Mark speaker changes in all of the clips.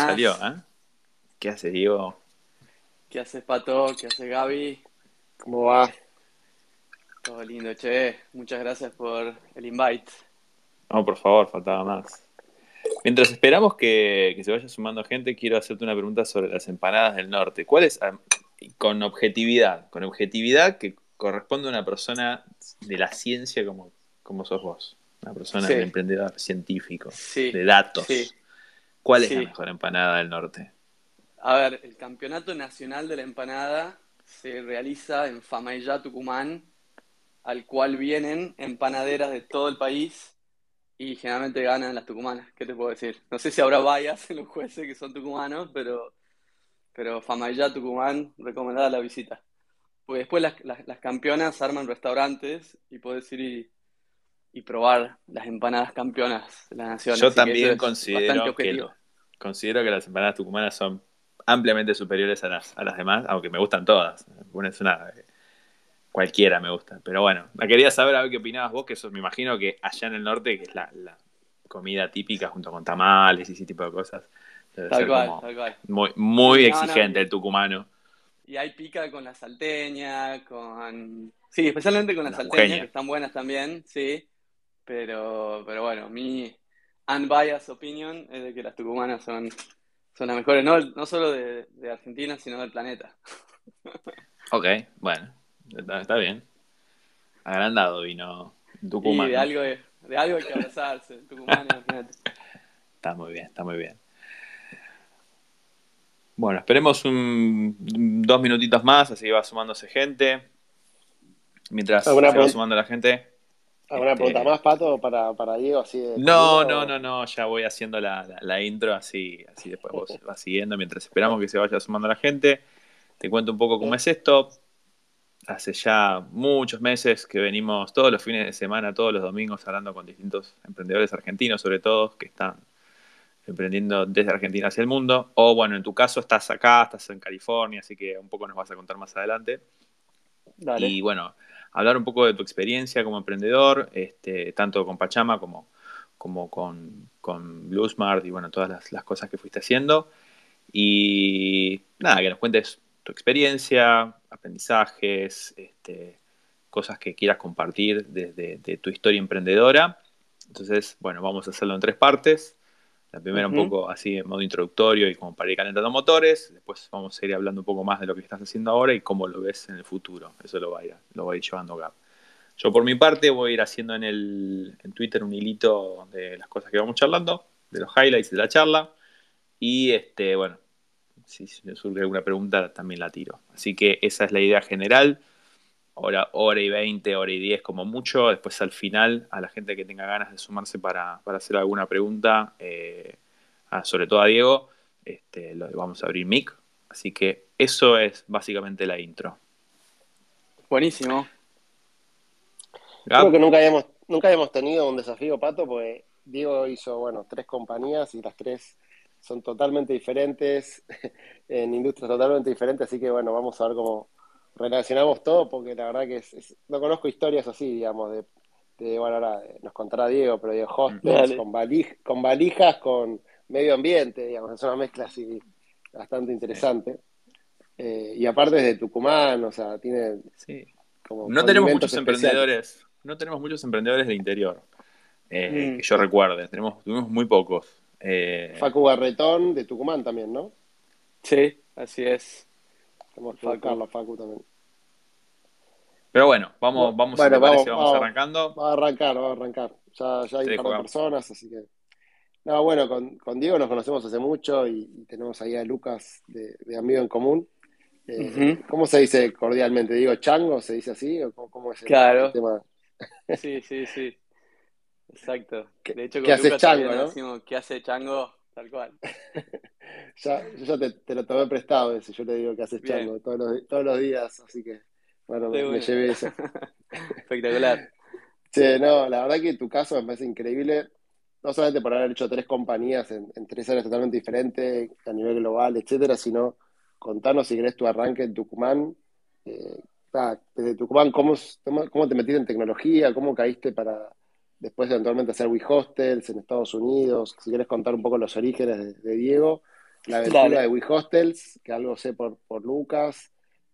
Speaker 1: Salió, ¿eh? ¿Qué hace Diego?
Speaker 2: ¿Qué haces, Pato? ¿Qué hace Gaby?
Speaker 3: ¿Cómo va?
Speaker 2: Todo lindo, che. Muchas gracias por el invite.
Speaker 1: No, por favor, faltaba más. Mientras esperamos que, que se vaya sumando gente, quiero hacerte una pregunta sobre las empanadas del norte. ¿Cuál es, ah, con objetividad, con objetividad que corresponde a una persona de la ciencia como, como sos vos? Una persona
Speaker 2: Sí.
Speaker 1: de emprendedor científico,
Speaker 2: Sí.
Speaker 1: de datos.
Speaker 2: Sí.
Speaker 1: ¿Cuál es la mejor empanada del norte?
Speaker 2: A ver, el Campeonato Nacional de la Empanada se realiza en Famaillá, Tucumán, al cual vienen empanaderas de todo el país y generalmente ganan las tucumanas. ¿Qué te puedo decir? No sé si habrá vallas en los jueces que son tucumanos, pero, pero Famaillá, Tucumán, recomendada la visita. Pues después las, las- las campeonas arman restaurantes y puedes ir y, y probar las empanadas campeonas de la nación.
Speaker 1: Yo
Speaker 2: Así
Speaker 1: también
Speaker 2: es
Speaker 1: considero que, lo- considero que las empanadas tucumanas son ampliamente superiores a las, a las demás, aunque me gustan todas. Una es una. Cualquiera me gusta. Pero bueno, la quería saber a ver qué opinabas vos, que eso me imagino que allá en el norte, que es la, la comida típica junto con tamales y ese tipo de cosas, debe
Speaker 2: Tal
Speaker 1: ser
Speaker 2: cual,
Speaker 1: como
Speaker 2: tal cual.
Speaker 1: muy, muy
Speaker 2: no.
Speaker 1: exigente el tucumano.
Speaker 2: Y hay pica con la salteña, con... Sí, especialmente con la
Speaker 1: La
Speaker 2: salteña, que están buenas también, sí. Pero, pero bueno, mi unbiased opinion es de que las tucumanas son, son las mejores, no, no solo de, de Argentina, sino del planeta.
Speaker 1: Ok, bueno, está, está bien. Agrandado vino
Speaker 2: Y
Speaker 1: tucumano.
Speaker 2: de algo, de, de algo hay que abrazarse, imagínate.
Speaker 1: Está muy bien, está muy bien. Bueno, esperemos un, dos minutitos más, así va sumándose gente. Mientras se
Speaker 3: ¿Alguna
Speaker 1: va
Speaker 3: pregunta?
Speaker 1: sumando la gente.
Speaker 3: ¿Alguna
Speaker 1: Este-
Speaker 3: pregunta más, Pato, para, para Diego? Así de
Speaker 1: No, no, no, no, ya voy haciendo la, la- la intro, así, así después vos vas siguiendo. Mientras esperamos que se vaya sumando la gente, te cuento un poco cómo es esto. Hace ya muchos meses que venimos todos los fines de semana, todos los domingos, hablando con distintos emprendedores argentinos, sobre todo, que están emprendiendo desde Argentina hacia el mundo. O bueno, en tu caso estás acá, estás en California, así que un poco nos vas a contar más adelante.
Speaker 2: Dale.
Speaker 1: Y bueno, hablar un poco de tu experiencia como emprendedor, este, tanto con Pachama como, como con, con Bluesmart y bueno, todas las, cosas que fuiste haciendo. Y nada, que nos cuentes tu experiencia, aprendizajes, este, cosas que quieras compartir desde de tu historia emprendedora. Entonces, bueno, vamos a hacerlo en tres partes. La primera un
Speaker 2: Ujú.
Speaker 1: poco así en modo introductorio y como para ir calentando motores. Después vamos a ir hablando un poco más de lo que estás haciendo ahora y cómo lo ves en el futuro. Eso lo va a ir, lo va a ir llevando Gab. Yo por mi parte voy a ir haciendo en, el, en Twitter un hilito de las cosas que vamos charlando, de los highlights de la charla. Y este, bueno, si me surge alguna pregunta también la tiro. Así que esa es la idea general. Hora, hora y 20, hora y 10 como mucho. Después al final, a la gente que tenga ganas de sumarse para, para hacer alguna pregunta, eh, a- sobre todo a Diego, este, lo, vamos a abrir mic. Así que eso es básicamente la intro.
Speaker 2: Buenísimo.
Speaker 3: Creo que nunca habíamos, nunca habíamos tenido un desafío, Pato, porque Diego hizo, bueno, tres compañías y las tres son totalmente diferentes, en industrias totalmente diferentes, así que bueno, vamos a ver cómo relacionamos todo, porque la verdad que es, es- no conozco historias así, digamos, de, de, bueno, ahora eh, nos contará Diego, pero de hostels, con, valij- con valijas, con medio ambiente, digamos, es una mezcla así bastante interesante. Eh, y aparte es de Tucumán, o sea, tiene
Speaker 1: sí.
Speaker 3: como
Speaker 1: No tenemos muchos
Speaker 3: especiales.
Speaker 1: emprendedores, no tenemos muchos emprendedores del interior. eh,
Speaker 2: Mm.
Speaker 1: Que yo recuerde, tenemos, tuvimos muy pocos. Eh,
Speaker 3: Facu Barretón de Tucumán también, ¿no?
Speaker 2: Sí, así es.
Speaker 3: Tenemos que
Speaker 2: Facu.
Speaker 3: a Facu también.
Speaker 1: pero bueno, vamos, vamos, si
Speaker 3: Bueno,
Speaker 1: te parece,
Speaker 3: vamos,
Speaker 1: vamos
Speaker 3: vamos.
Speaker 1: arrancando.
Speaker 3: Va a arrancar, va a arrancar. Ya, ya hay
Speaker 1: Sí,
Speaker 3: un par de
Speaker 1: jugamos.
Speaker 3: personas, así que. No, bueno, con, con Diego nos conocemos hace mucho y, y tenemos ahí a Lucas de, de amigo en común. Eh. ¿Cómo se dice cordialmente? ¿Digo chango? ¿Se dice así? ¿O cómo, cómo es el,
Speaker 2: Claro.
Speaker 3: el tema?
Speaker 2: Sí, sí, sí. Exacto. De hecho,
Speaker 3: qué
Speaker 2: con
Speaker 3: haces,
Speaker 2: Lucas
Speaker 3: Chango, no?
Speaker 2: decimos, ¿qué hace Chango? Tal cual.
Speaker 3: Ya, yo ya te, te lo tomé prestado ese, yo le digo que haces chango todos los, todos los días, así que bueno, me, llevé eso.
Speaker 2: Espectacular.
Speaker 3: Sí, no, la verdad que tu caso me parece increíble, no solamente por haber hecho tres compañías en, en tres áreas totalmente diferentes, a nivel global, etcétera, sino contarnos si querés tu arranque en Tucumán. Eh, desde Tucumán, ¿cómo, cómo cómo te metiste en tecnología? ¿Cómo caíste para después eventualmente hacer WeHostels en Estados Unidos? Si querés contar un poco los orígenes de, de Diego. la aventura de WeHostels, que algo sé por, por Lucas,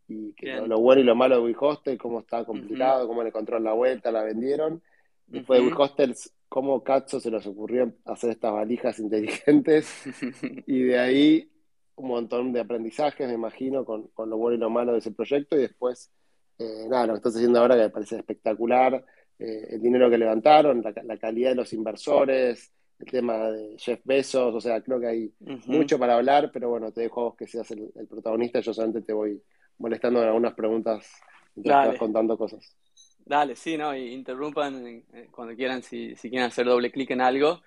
Speaker 3: y que lo, bueno y lo malo de WeHostel, cómo está complicado, cómo le control la vuelta, la vendieron. Después de WeHostels, cómo Cacho se les ocurrió hacer estas valijas inteligentes. y de ahí un montón de aprendizajes, me imagino, con, lo bueno y lo malo de ese proyecto. Y después, eh, nada, lo que estás haciendo ahora que me parece espectacular, eh, el dinero que levantaron, la, calidad de los inversores, el tema de Jeff Bezos, o sea, creo que hay mucho para hablar, pero bueno, te dejo a vos que seas el, protagonista, yo solamente te voy molestando en algunas preguntas mientras estás contando cosas.
Speaker 2: Dale, sí, ¿no? Y interrumpan eh, cuando quieran, si, si quieren hacer doble clic en algo.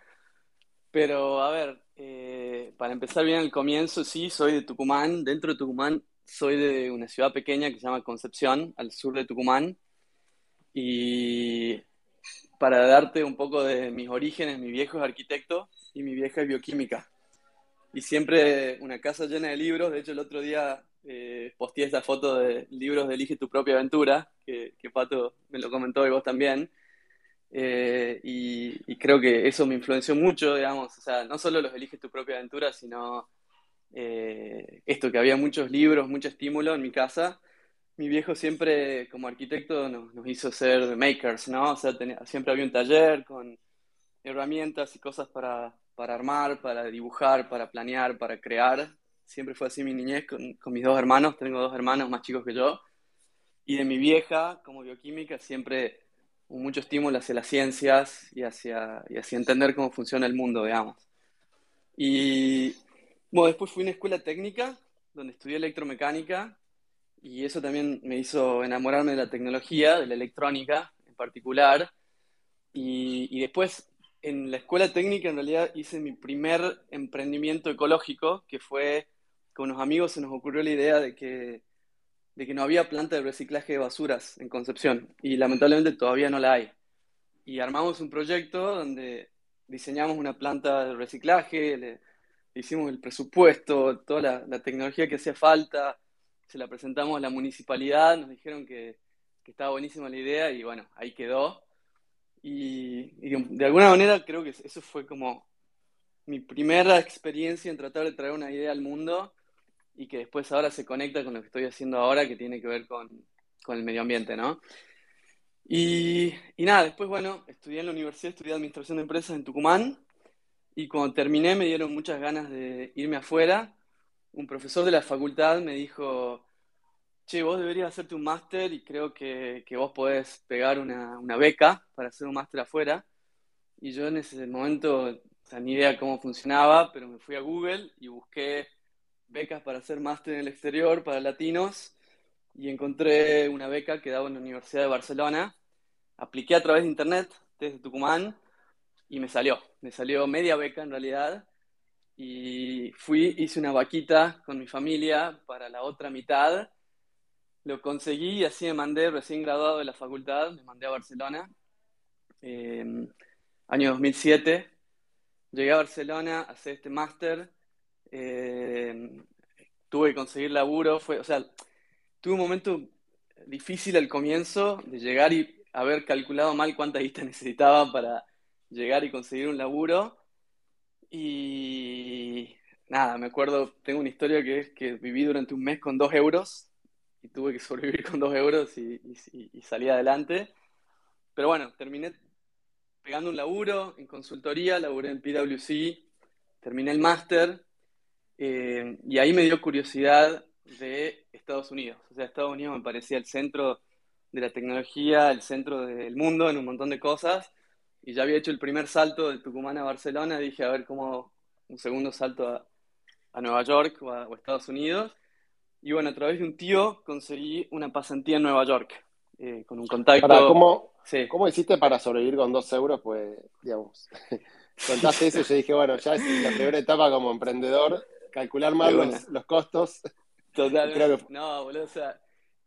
Speaker 2: Pero, a ver, eh, para empezar bien el comienzo, sí, soy de Tucumán. Dentro de Tucumán soy de una ciudad pequeña que se llama Concepción, al sur de Tucumán. Y para darte un poco de mis orígenes, mi viejo es arquitecto y mi vieja es bioquímica. Y siempre una casa llena de libros. De hecho, el otro día eh, posteé esta foto de libros de Elige tu propia aventura, que, que Pato me lo comentó y vos también. Eh, y, creo que eso me influenció mucho, digamos, o sea, no solo los Elige tu propia aventura, sino eh, esto, que había muchos libros, mucho estímulo en mi casa. Mi viejo siempre, como arquitecto, nos, hizo ser makers, ¿no? O sea, siempre había un taller con herramientas y cosas para, para armar, para dibujar, para planear, para crear. Siempre fue así mi niñez con, con mis dos hermanos, tengo dos hermanos más chicos que yo. Y de mi vieja, como bioquímica, siempre mucho estímulo hacia las ciencias y hacia, y hacia entender cómo funciona el mundo, digamos. Y bueno, después fui a una escuela técnica donde estudié electromecánica y eso también me hizo enamorarme de la tecnología, de la electrónica en particular. Y, después en la escuela técnica en realidad hice mi primer emprendimiento ecológico, que fue con unos amigos se nos ocurrió la idea de que de que no había planta de reciclaje de basuras en Concepción y lamentablemente todavía no la hay. Y armamos un proyecto donde diseñamos una planta de reciclaje, hicimos el presupuesto, toda la, tecnología que hacía falta, se la presentamos a la municipalidad, nos dijeron que, estaba buenísima la idea y bueno, ahí quedó. Y, y, de alguna manera creo que eso fue como mi primera experiencia en tratar de traer una idea al mundo y que después ahora se conecta con lo que estoy haciendo ahora, que tiene que ver con, con el medio ambiente, ¿no? Y, y, nada, después, bueno, estudié en la universidad, estudié Administración de Empresas en Tucumán, y cuando terminé me dieron muchas ganas de irme afuera. Un profesor de la facultad me dijo, che, vos deberías hacerte un máster y creo que, que vos podés pegar una, una, beca para hacer un máster afuera. Y yo en ese momento, o sea, ni idea cómo funcionaba, pero me fui a Google y busqué becas para hacer máster en el exterior para latinos y encontré una beca que daba en la Universidad de Barcelona. Apliqué a través de internet desde Tucumán y me salió. Me salió media beca en realidad. Y fui, hice una vaquita con mi familia para la otra mitad. Lo conseguí y así me mandé, recién graduado de la facultad, me mandé a Barcelona. Eh, año 2007. Llegué a Barcelona a este máster eh, tuve que conseguir laburo, fue, o sea, tuve un momento difícil al comienzo de llegar y haber calculado mal cuánta guita necesitaba para llegar y conseguir un laburo. Y nada, me acuerdo, tengo una historia que es que viví durante un mes con dos euros y tuve que sobrevivir con dos euros y, y salí adelante. Pero bueno, terminé pegando un laburo en consultoría, laburé en PwC, terminé el máster eh, y ahí me dio curiosidad de Estados Unidos. O sea, Estados Unidos me parecía el centro de la tecnología, el centro del mundo en un montón de cosas. Y ya había hecho el primer salto de Tucumán a Barcelona. Dije, a ver cómo un segundo salto a, Nueva York o a, Estados Unidos. Y bueno, a través de un tío conseguí una pasantía en Nueva York, eh, con un contacto.
Speaker 3: ¿cómo, ¿Cómo hiciste para sobrevivir con dos euros? Pues, digamos, contaste eso y yo dije, bueno, ya es la primera etapa como emprendedor calcular más los, costos.
Speaker 2: Totalmente. No, boludo, o sea,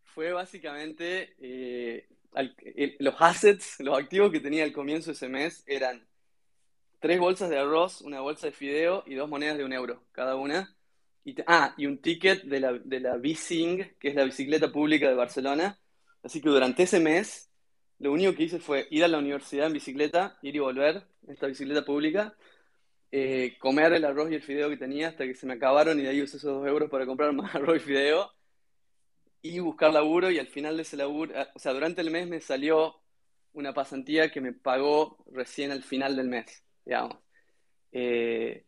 Speaker 2: fue básicamente eh, los assets, los activos que tenía al comienzo de ese mes eran tres bolsas de arroz, una bolsa de fideo y dos monedas de un euro cada una. Y ah, y un ticket de la, de la B-Sing, que es la bicicleta pública de Barcelona. Así que durante ese mes, lo único que hice fue ir a la universidad en bicicleta, ir y volver en esta bicicleta pública eh, comer el arroz y el fideo que tenía hasta que se me acabaron y de ahí usé esos dos euros para comprar más arroz y fideo y buscar laburo y al final de ese laburo, ah, o sea, durante el mes me salió una pasantía que me pagó recién al final del mes, digamos. Eh,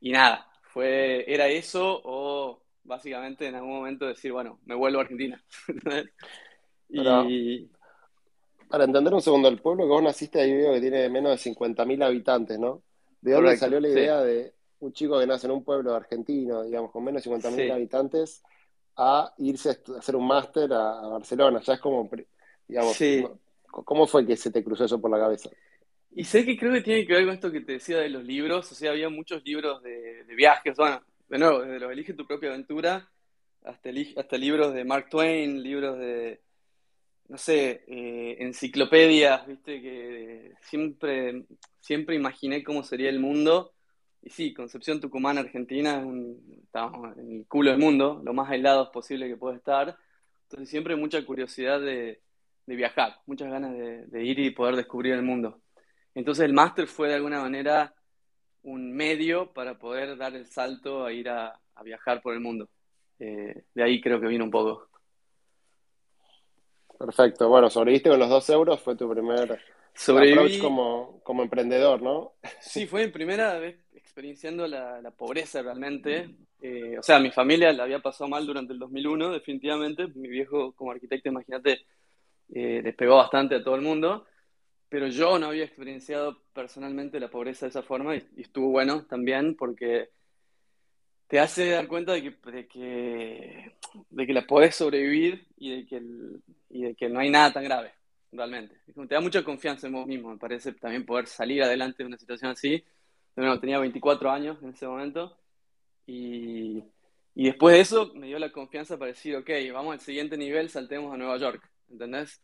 Speaker 2: y nada, fue, era eso o básicamente en algún momento decir, bueno, me vuelvo a Argentina.
Speaker 3: y... Para entender un segundo, el pueblo que vos naciste ahí veo que tiene menos de 50.000 habitantes, ¿no? ¿De dónde salió la idea de un chico que nace en un pueblo argentino, digamos, con menos de 50.000 habitantes, a irse a hacer un máster a, Barcelona? Ya es como, digamos, ¿cómo fue que se te cruzó eso por la cabeza?
Speaker 2: Y sé que creo que tiene que ver con esto que te decía de los libros, o sea, había muchos libros de, viajes, bueno, de nuevo, desde los Elige tu propia aventura hasta, hasta libros de Mark Twain, libros de, no sé, eh, enciclopedias, viste, que siempre, siempre imaginé cómo sería el mundo. Y sí, Concepción Tucumán, Argentina, estamos en el culo del mundo, lo más aislados posible que puede estar. Entonces siempre mucha curiosidad de, viajar, muchas ganas de, ir y poder descubrir el mundo. Entonces el máster fue de alguna manera un medio para poder dar el salto a ir a, viajar por el mundo. Eh, de ahí creo que vino un poco.
Speaker 3: Perfecto. Bueno, sobreviviste con los dos euros, fue tu primer approach como, como emprendedor, ¿no?
Speaker 2: Sí, fue mi primera vez experienciando la, pobreza realmente. Eh, o sea, mi familia la había pasado mal durante el 2001, definitivamente. Mi viejo como arquitecto, imagínate, eh, despegó bastante a todo el mundo. Pero yo no había experienciado personalmente la pobreza de esa forma y, y estuvo bueno también porque te hace dar cuenta de que, de que, de que la podés sobrevivir y de, que y de que no hay nada tan grave, realmente. Te da mucha confianza en vos mismo, me parece también poder salir adelante de una situación así. Bueno, tenía 24 años en ese momento y, y después de eso me dio la confianza para decir, ok, vamos al siguiente nivel, saltemos a Nueva York, ¿entendés?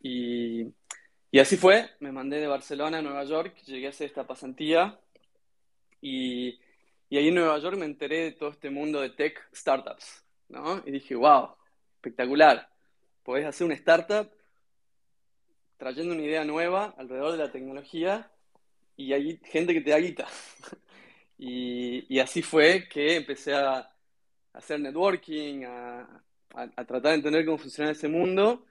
Speaker 2: Y, y así fue, me mandé de Barcelona a Nueva York, llegué a hacer esta pasantía y y ahí en Nueva York me enteré de todo este mundo de tech startups, ¿no? Y dije, wow, espectacular. Podés hacer una startup trayendo una idea nueva alrededor de la tecnología y hay gente que te da guita. y, así fue que empecé a, hacer networking, a, tratar de entender cómo funciona ese mundo.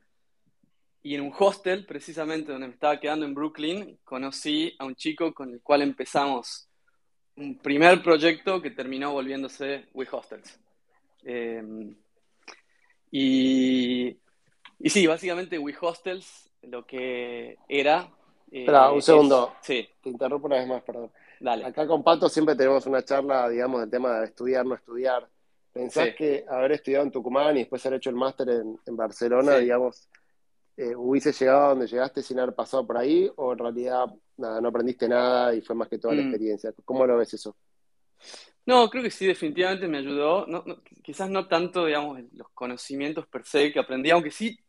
Speaker 2: Y en un hostel, precisamente donde me estaba quedando en Brooklyn, conocí a un chico con el cual empezamos un primer proyecto que terminó volviéndose WeHostels. Eh, y, y sí, básicamente WeHostels lo que era...
Speaker 3: Eh, Espera, un segundo. sí. Te interrumpo una vez más, perdón. Dale. Acá con Pato siempre tenemos una charla, digamos, del tema de estudiar, no estudiar. ¿Pensás que haber estudiado en Tucumán y después haber hecho el máster en, Barcelona, digamos, eh, hubiese llegado a donde llegaste sin haber pasado por ahí? ¿O en realidad nada, no aprendiste nada y fue más que toda la mm. experiencia. ¿Cómo lo ves eso?
Speaker 2: No, creo que sí, definitivamente me ayudó. quizás no tanto, digamos, los conocimientos per se que aprendí, aunque sí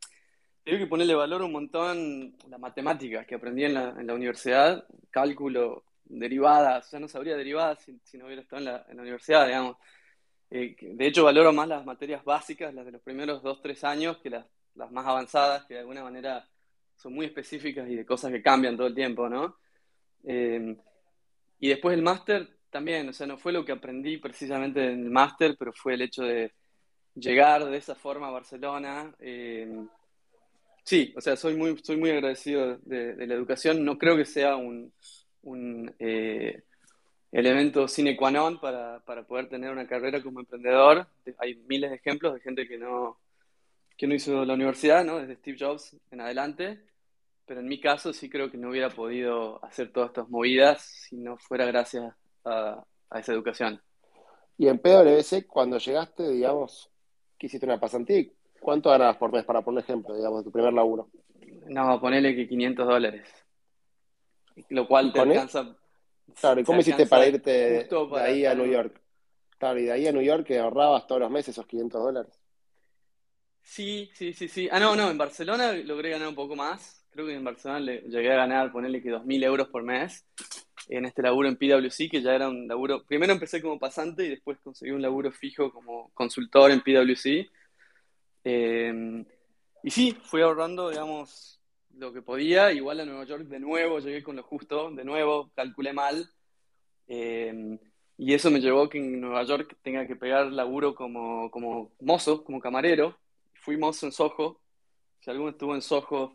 Speaker 2: tengo que ponerle valor un montón la matemática que aprendí en la, en la universidad, cálculo, derivadas, ya no sabría derivadas si, no hubiera estado en la, en la universidad, digamos. Eh, de hecho, valoro más las materias básicas, las de los primeros dos, tres años, que las, las más avanzadas, que de alguna manera son muy específicas y de cosas que cambian todo el tiempo, ¿no? Eh, y después el máster también, o sea, no fue lo que aprendí precisamente en el máster, pero fue el hecho de llegar de esa forma a Barcelona. Eh, sí, o sea, soy muy, soy muy agradecido de, la educación. No creo que sea un, eh, elemento sine qua non para, para, poder tener una carrera como emprendedor. Hay miles de ejemplos de gente que no, que no hizo la universidad, ¿no? Desde Steve Jobs en adelante pero en mi caso sí creo que no hubiera podido hacer todas estas movidas si no fuera gracias a, esa educación.
Speaker 3: Y en PwC, cuando llegaste, digamos, que hiciste una pasantía, ¿cuánto ganabas por mes, para poner ejemplo, digamos, de tu primer laburo?
Speaker 2: No, ponele que 500 dólares. Lo cual te alcanza.
Speaker 3: Claro, ¿y cómo hiciste para irte de ahí a New York? Claro, y de ahí a New York que ahorrabas todos los meses esos 500 dólares.
Speaker 2: Sí, sí, sí, sí. Ah, no, no, en Barcelona logré ganar un poco más creo que en Barcelona le, llegué a ganar, ponerle que 2.000 euros por mes en este laburo en PwC, que ya era un laburo, primero empecé como pasante y después conseguí un laburo fijo como consultor en PwC. Eh, y sí, fui ahorrando, digamos, lo que podía, igual a Nueva York de nuevo, llegué con lo justo, de nuevo, calculé mal. Eh, y eso me llevó a que en Nueva York tenga que pegar laburo como, como mozo, como camarero. Fui mozo en Soho. Si alguno estuvo en Soho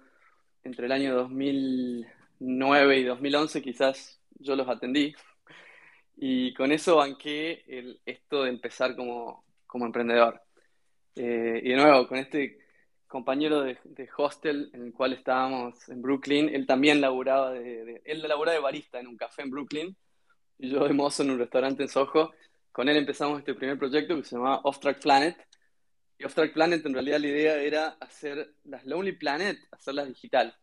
Speaker 2: entre el año 2009 y 2011, quizás yo los atendí. Y con eso banqué el, esto de empezar como, como emprendedor. Eh, y de nuevo, con este compañero de, hostel en el cual estábamos en Brooklyn, él también laburaba de, él laburaba de barista en un café en Brooklyn y yo de mozo en un restaurante en Soho. Con él empezamos este primer proyecto que se llamaba Off Track Planet. Y Off Track Planet en realidad la idea era hacer las Lonely Planet, hacerlas digital.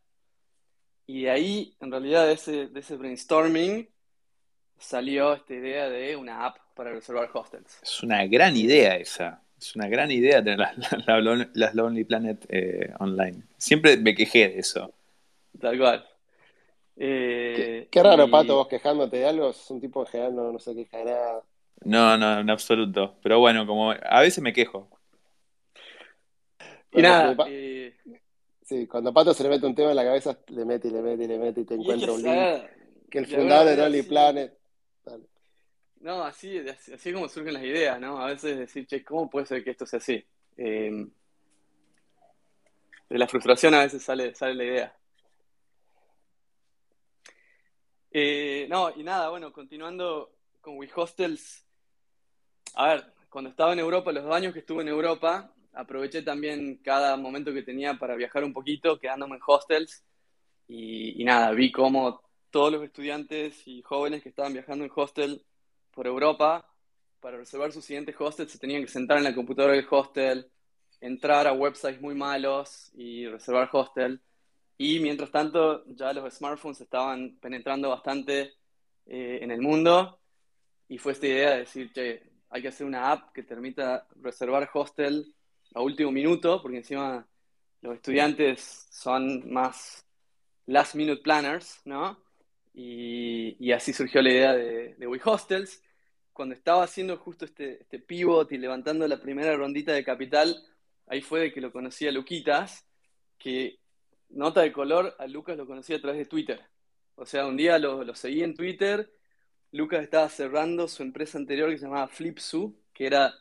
Speaker 2: Y de ahí, en realidad, de ese, de ese brainstorming, salió esta idea de una app para reservar hostels.
Speaker 1: Es una gran idea esa. Es una gran idea tener las, Lonely Planet eh, online. Siempre me quejé de eso.
Speaker 2: Tal cual.
Speaker 3: Eh, qué, raro, Pato, vos quejándote de algo. Es un tipo que no, no se queja de nada.
Speaker 1: No, no, en absoluto. Pero bueno, como a veces me quejo.
Speaker 2: Y nada. Eh,
Speaker 3: sí, cuando Pato se le mete un tema en la cabeza, le mete y le mete y le mete y te encuentra un link. Que el fundador de Lonely Planet.
Speaker 2: No, así, así es como surgen las ideas, ¿no? A veces decir, che, ¿cómo puede ser que esto sea así? Em, de la frustración a veces sale, sale la idea. Eh, no, y nada, bueno, continuando con WeHostels. A ver, cuando estaba en Europa, los dos años que estuve en Europa, aproveché también cada momento que tenía para viajar un poquito, quedándome en hostels. Y, y nada, vi cómo todos los estudiantes y jóvenes que estaban viajando en hostel por Europa, para reservar su siguiente hostel se tenían que sentar en la computadora del hostel, entrar a websites muy malos y reservar hostel. Y mientras tanto, ya los smartphones estaban penetrando bastante eh, en el mundo y fue esta idea de decir, che, hay que hacer una app que permita reservar hostel a último minuto, porque encima los estudiantes son más last minute planners, ¿no? Y, así surgió la idea de, de WeHostels. Cuando estaba haciendo justo este, este pivot y levantando la primera rondita de capital, ahí fue de que lo conocí a Luquitas, que nota de color, a Lucas lo conocí a través de Twitter. O sea, un día lo, lo seguí en Twitter, Lucas estaba cerrando su empresa anterior que se llamaba Flipsu, que era,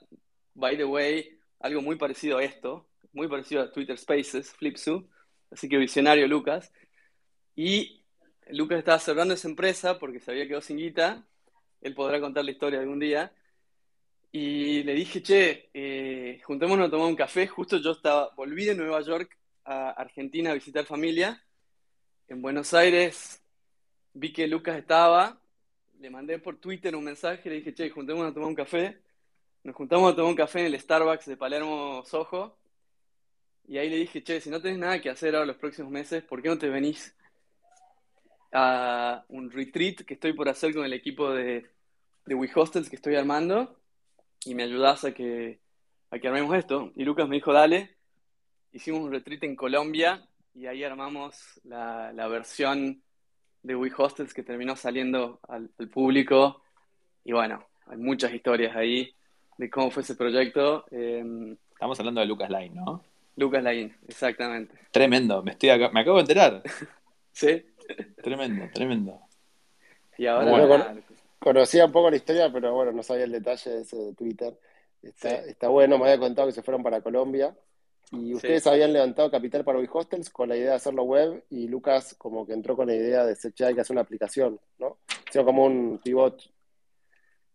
Speaker 2: by the way, algo muy parecido a esto, muy parecido a Twitter Spaces, Flipsu, así que visionario Lucas. Y Lucas estaba cerrando esa empresa porque se había quedado sin guita. Él podrá contar la historia algún día. Y le dije, che, eh, juntémonos a tomar un café. Justo yo estaba, volví de Nueva York a Argentina a visitar familia. En Buenos Aires vi que Lucas estaba. Le mandé por Twitter un mensaje. Le dije, che, juntémonos a tomar un café. Nos juntamos a tomar un café en el Starbucks de Palermo Soho. Y ahí le dije, che, si no tenés nada que hacer ahora los próximos meses, ¿por qué no te venís a un retreat que estoy por hacer con el equipo de, de WeHostels que estoy armando y me ayudas a que, a que armemos esto. Y Lucas me dijo, dale, hicimos un retreat en Colombia y ahí armamos la, la versión de WeHostels que terminó saliendo al, público. Y bueno, hay muchas historias ahí de cómo fue ese proyecto.
Speaker 1: Em, Estamos hablando de Lucas Line, ¿no?
Speaker 2: Lucas Line, exactamente.
Speaker 1: Tremendo, me, estoy me acabo de enterar.
Speaker 2: sí.
Speaker 1: Tremendo, tremendo.
Speaker 2: Y ahora.
Speaker 3: conocía un poco la historia, pero bueno, no sabía el detalle de ese de Twitter. Está, bueno, me había contado que se fueron para Colombia. Y ustedes habían levantado capital para WeHostels con la idea de hacerlo web y Lucas como que entró con la idea de ser hay que hacer una aplicación, ¿no? O como un pivot.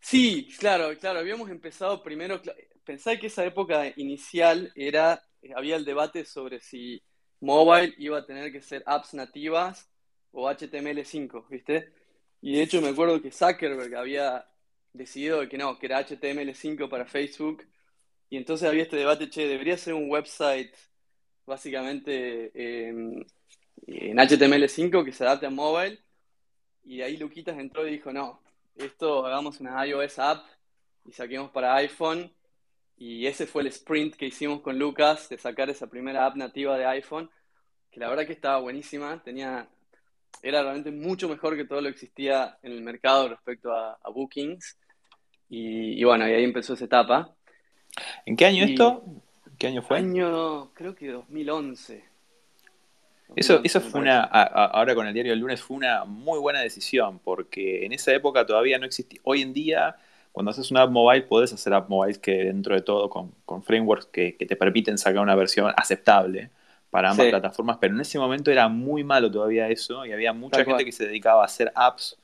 Speaker 2: Sí, claro, claro. Habíamos empezado primero, pensé que esa época inicial era, había el debate sobre si mobile iba a tener que ser apps nativas o HTML5, ¿viste? Y de hecho me acuerdo que Zuckerberg había decidido que no, que era HTML5 para Facebook. Y entonces había este debate, che, debería ser un website básicamente en HTML5 que se adapte a mobile. Y ahí Luquitas entró y dijo, no, esto hagamos una iOS app y saquemos para iPhone. Y ese fue el sprint que hicimos con Lucas de sacar esa primera app nativa de iPhone, que la verdad que estaba buenísima, tenía era realmente mucho mejor que todo lo que existía en el mercado respecto a, bookings. Y, bueno, y ahí empezó esa etapa.
Speaker 1: ¿En qué año esto? ¿Qué año fue?
Speaker 2: Año, creo que 2011.
Speaker 1: Eso, eso fue una, ahora con el diario del lunes, fue una muy buena decisión, porque en esa época todavía no existía. Hoy en día, cuando haces una app mobile, puedes hacer app mobiles que dentro de todo, con, con frameworks que, te permiten sacar una versión aceptable para ambas plataformas, pero en ese momento era muy malo todavía eso, y había mucha gente que se dedicaba a hacer apps.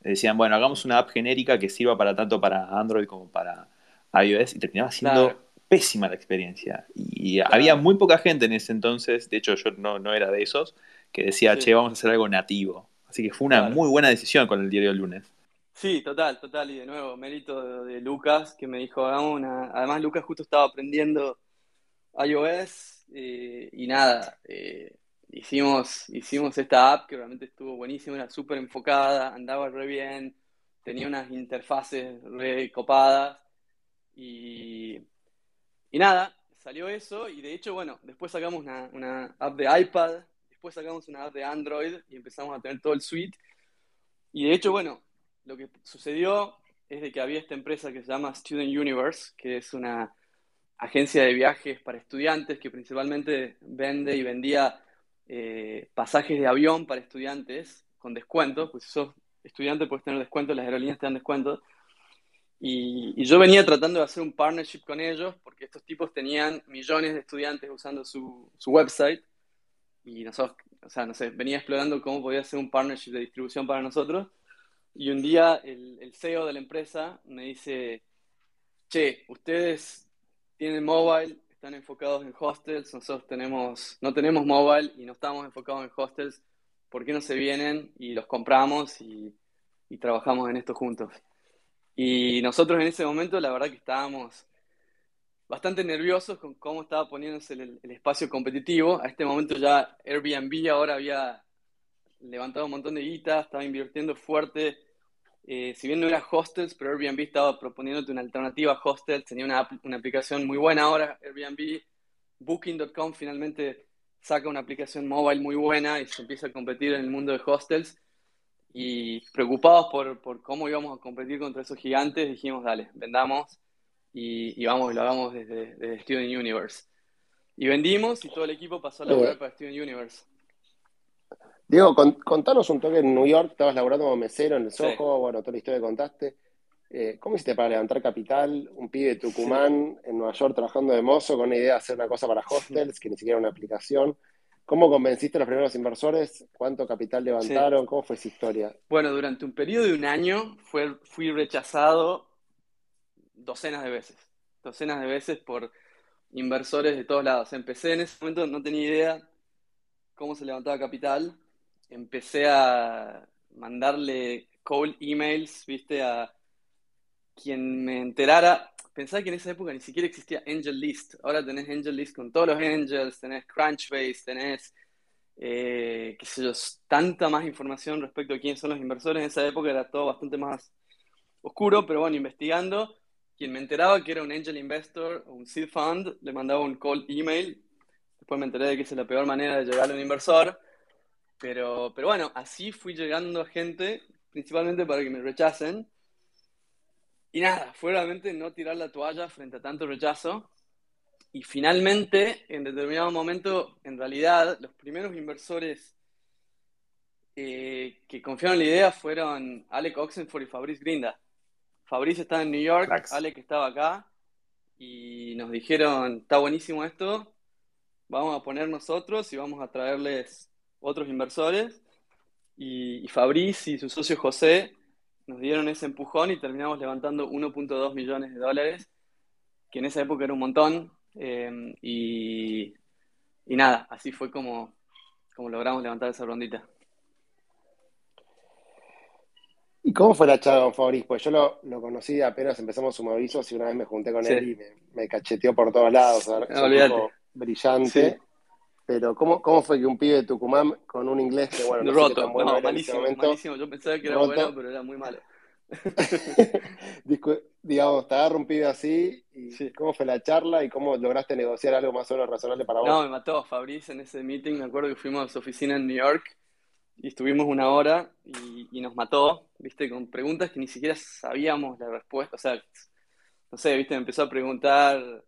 Speaker 1: Decían, bueno, hagamos una app genérica que sirva para tanto para Android como para iOS, y terminaba siendo pésima la experiencia. Y había muy poca gente en ese entonces, de hecho yo no, no era de esos, que decía, che, vamos a hacer algo nativo. Así que fue una muy buena decisión con el diario del lunes.
Speaker 2: Sí, total, total. Y de nuevo, mérito de, Lucas, que me dijo, hagamos una... Además, Lucas justo estaba aprendiendo iOS eh, y nada, eh, hicimos, hicimos esta app que realmente estuvo buenísima, era súper enfocada, andaba re bien, tenía unas interfaces re copadas y y nada, salió eso y de hecho, bueno, después sacamos una, app de iPad, después sacamos una app de Android y empezamos a tener todo el suite. Y de hecho, bueno, lo que sucedió es de que había esta empresa que se llama Student Universe, que es una agencia de viajes para estudiantes que principalmente vende y vendía eh, pasajes de avión para estudiantes con descuentos, pues si sos estudiante puedes tener descuentos, las aerolíneas te dan descuentos. Y, yo venía tratando de hacer un partnership con ellos porque estos tipos tenían millones de estudiantes usando su, su website y nosotros, o sea, no sé, venía explorando cómo podía hacer un partnership de distribución para nosotros. Y un día el, el CEO de la empresa me dice, che, ustedes tienen mobile, están enfocados en hostels, nosotros tenemos, no tenemos mobile y no estamos enfocados en hostels, ¿por qué no se vienen y los compramos y, trabajamos en esto juntos? Y nosotros en ese momento, la verdad que estábamos bastante nerviosos con cómo estaba poniéndose el, espacio competitivo. A este momento ya Airbnb ahora había levantado un montón de guita, estaba invirtiendo fuerte. Eh, si bien no era hostels, pero Airbnb estaba proponiéndote una alternativa a hostels, tenía una, una aplicación muy buena ahora, Airbnb. Booking.com finalmente saca una aplicación mobile muy buena y se empieza a competir en el mundo de hostels y preocupados por, por, cómo íbamos a competir contra esos gigantes, dijimos, dale, vendamos y, y vamos, lo hagamos desde, desde, Student Universe. Y vendimos y todo el equipo pasó a laburar para Student Universe.
Speaker 3: Diego, contanos un toque en New York, estabas laburando como mesero en el Soho, bueno, toda la historia que contaste. Eh, ¿Cómo hiciste para levantar capital? Un pibe de Tucumán en Nueva York trabajando de mozo con la idea de hacer una cosa para hostels, que ni siquiera era una aplicación. ¿Cómo convenciste a los primeros inversores? ¿Cuánto capital levantaron? ¿Cómo fue esa historia?
Speaker 2: Bueno, durante un periodo de un año fue, fui rechazado docenas de veces, docenas de veces por inversores de todos lados. Empecé en ese momento, no tenía idea cómo se levantaba capital. Empecé a mandarle cold emails, viste, a quien me enterara pensá que en esa época ni siquiera existía Angel List. Ahora tenés Angel List con todos los Angels, tenés Crunchbase, tenés, eh, qué sé yo, tanta más información respecto a quiénes son los inversores. En esa época era todo bastante más oscuro, pero bueno, investigando, quien me enteraba que era un Angel Investor o un Seed Fund, le mandaba un cold email. Después me enteré de que es la peor manera de llegar a un inversor. Pero, pero bueno, así fui llegando a gente, principalmente para que me rechacen. Y nada, fue realmente no tirar la toalla frente a tanto rechazo. Y finalmente, en determinado momento, en realidad, los primeros inversores eh, que confiaron en la idea fueron Alec Oxenford y Fabrice Grinda. Fabrice estaba en New York, Alec estaba acá, y nos dijeron, está buenísimo esto, vamos a poner nosotros y vamos a traerles otros inversores. Y, y Fabrice y su socio José nos dieron ese empujón y terminamos levantando 1.2 millones de dólares, que en esa época era un montón. Em, y, nada, así fue como, como logramos levantar esa rondita.
Speaker 3: ¿Y cómo fue la charla con Fabriz? Pues yo lo, lo, conocí apenas empezamos Sumavisos y una vez me junté con él y me, cacheteó por todos lados.
Speaker 2: No,
Speaker 3: brillante. Pero ¿cómo, ¿cómo fue que un pibe de Tucumán con un inglés que, bueno,
Speaker 2: no Roto, no, malísimo, malísimo. Yo pensaba que era bueno, pero era muy malo.
Speaker 3: Digamos, te agarra un pibe así, y ¿cómo fue la charla y cómo lograste negociar algo más o menos razonable para vos?
Speaker 2: No, me mató Fabrice en ese meeting, me acuerdo que fuimos a su oficina en New York y estuvimos una hora y, y nos mató, viste, con preguntas que ni siquiera sabíamos la respuesta, o sea, no sé, viste, me empezó a preguntar,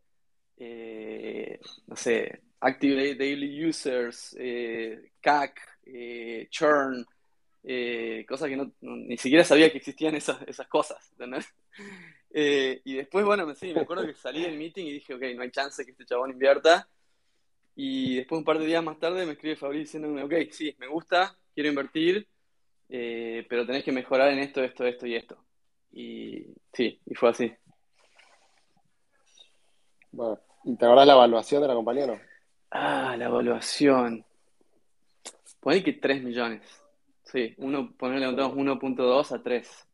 Speaker 2: eh, no sé, Active Daily Users, eh, CAC, eh, Churn, eh, cosas que no, ni siquiera sabía que existían esas, cosas, y después, bueno, sí, me acuerdo que salí del meeting y dije, ok, no hay chance que este chabón invierta. Y después, un par de días más tarde, me escribe Fabri diciéndome, ok, sí, me gusta, quiero invertir, pero tenés que mejorar en esto, esto, esto y esto. Y sí, y fue así.
Speaker 3: Bueno, ¿y te acordás la evaluación de la compañía no?
Speaker 2: Ah, la evaluación. Poné que 3 millones. Sí, uno, ponerle 1.2 a 3.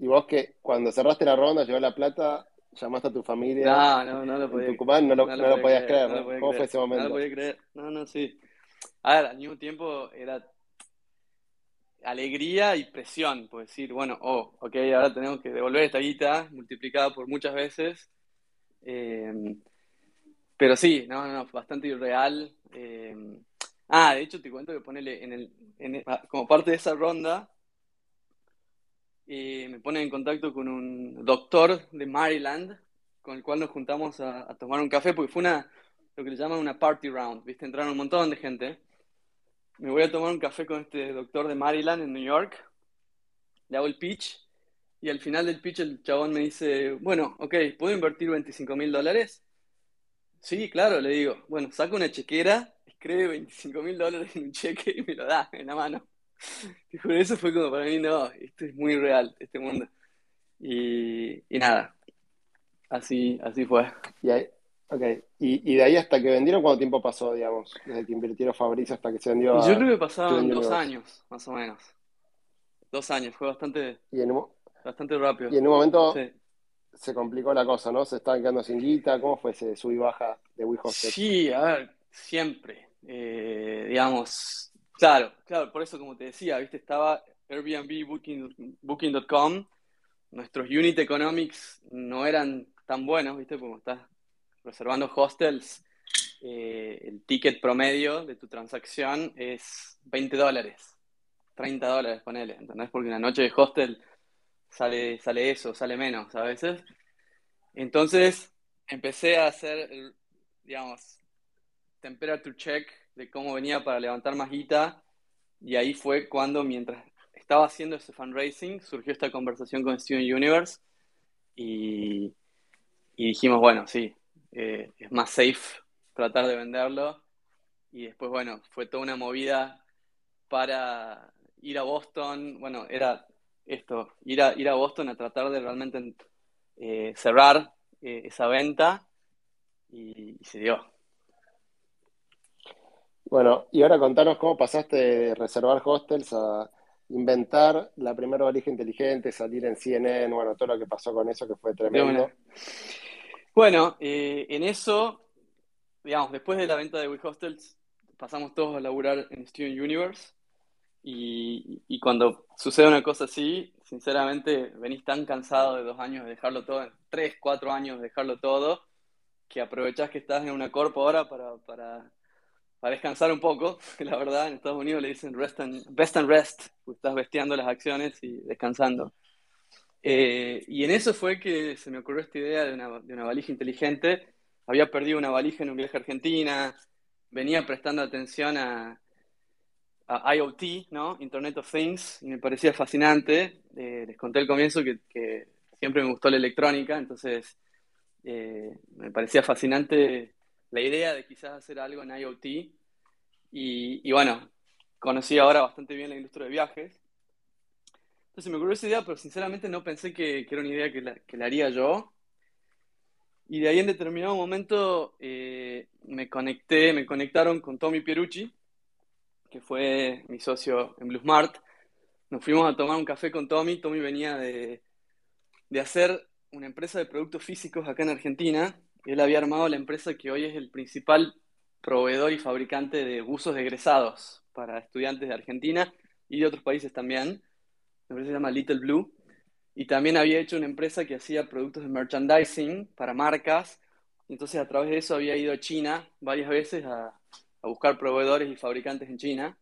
Speaker 3: ¿Y vos que cuando cerraste la ronda, llevó la plata, llamaste a tu familia?
Speaker 2: No, no, no lo podía
Speaker 3: Tucumán, no lo, no lo, podías creer, ¿no? ¿Cómo fue ese momento?
Speaker 2: No lo podía creer. No, no, sí. A ver, al mismo tiempo era alegría y presión, por decir, bueno, oh, ok, ahora tenemos que devolver esta guita multiplicada por muchas veces. Eh, pero sí, no, no, bastante irreal. Eh, ah, de hecho te cuento que ponele en el, ah, como parte de esa ronda, eh, me pone en contacto con un doctor de Maryland, con el cual nos juntamos a, tomar un café, porque fue una, lo que le llaman una party round, ¿viste? Entraron un montón de gente. Me voy a tomar un café con este doctor de Maryland en New York, le hago el pitch, y al final del pitch el chabón me dice, bueno, ok, ¿puedo invertir 25 mil dólares? Sí, claro, le digo, bueno, saco una chequera, escribe 25 mil dólares en un cheque y me lo da en la mano. Y por eso fue como para mí, no, esto es muy real, este mundo. Y, nada, así, así fue.
Speaker 3: Y, ahí, okay. y, de ahí hasta que vendieron, ¿cuánto tiempo pasó, digamos? Desde que invirtieron Fabricio hasta que se vendió.
Speaker 2: Yo creo que pasaron dos años, más o menos. Dos años, fue bastante, bastante rápido.
Speaker 3: Y en un momento se complicó la cosa, ¿no? Se estaban quedando sin guita. ¿Cómo fue ese sub y baja de WeHosted?
Speaker 2: Sí, a ver, siempre. Eh, digamos, claro, claro, por eso como te decía, viste, estaba Airbnb, Booking.com, nuestros unit economics no eran tan buenos, viste, como estás reservando hostels, eh, el ticket promedio de tu transacción es 20 dólares, 30 dólares, ponele, ¿entendés? Porque una noche de hostel sale, sale eso, sale menos a veces. Entonces empecé a hacer, digamos, temperature check de cómo venía para levantar más guita. Y ahí fue cuando mientras estaba haciendo ese fundraising surgió esta conversación con Steven Universe. Y, dijimos, bueno, sí, eh, es más safe tratar de venderlo y después, bueno, fue toda una movida para ir a Boston, bueno, era esto, ir a, ir a Boston a tratar de realmente eh, cerrar eh, esa venta y, se dio.
Speaker 3: Bueno, y ahora contanos cómo pasaste de reservar hostels a inventar la primera valija inteligente, salir en CNN, bueno, todo lo que pasó con eso que fue tremendo.
Speaker 2: Bueno, eh, en eso, digamos, después de la venta de WeHostels, pasamos todos a laburar en Student Universe. Y, cuando sucede una cosa así, sinceramente venís tan cansado de dos años de dejarlo todo, tres, cuatro años de dejarlo todo, que aprovechás que estás en una corpo ahora para, para, para descansar un poco. La verdad, en Estados Unidos le dicen rest and, best and rest, estás besteando las acciones y descansando. Eh, y en eso fue que se me ocurrió esta idea de una, de una valija inteligente. Había perdido una valija en un viaje a Argentina, venía prestando atención a, IoT, ¿no? Internet of Things, y me parecía fascinante. Eh, les conté al comienzo que, siempre me gustó la electrónica, entonces eh, me parecía fascinante la idea de quizás hacer algo en IoT. Y, bueno, conocí ahora bastante bien la industria de viajes. Entonces me ocurrió esa idea, pero sinceramente no pensé que, era una idea que la, haría yo. Y de ahí en determinado momento eh, me conecté, me conectaron con Tommy Pierucci, que fue mi socio en Blue Smart. Nos fuimos a tomar un café con Tommy. Tommy venía de, hacer una empresa de productos físicos acá en Argentina. Él había armado la empresa que hoy es el principal proveedor y fabricante de buzos egresados para estudiantes de Argentina y de otros países también. La empresa se llama Little Blue. Y también había hecho una empresa que hacía productos de merchandising para marcas. Entonces a través de eso había ido a China varias veces a, a buscar proveedores y fabricantes en China.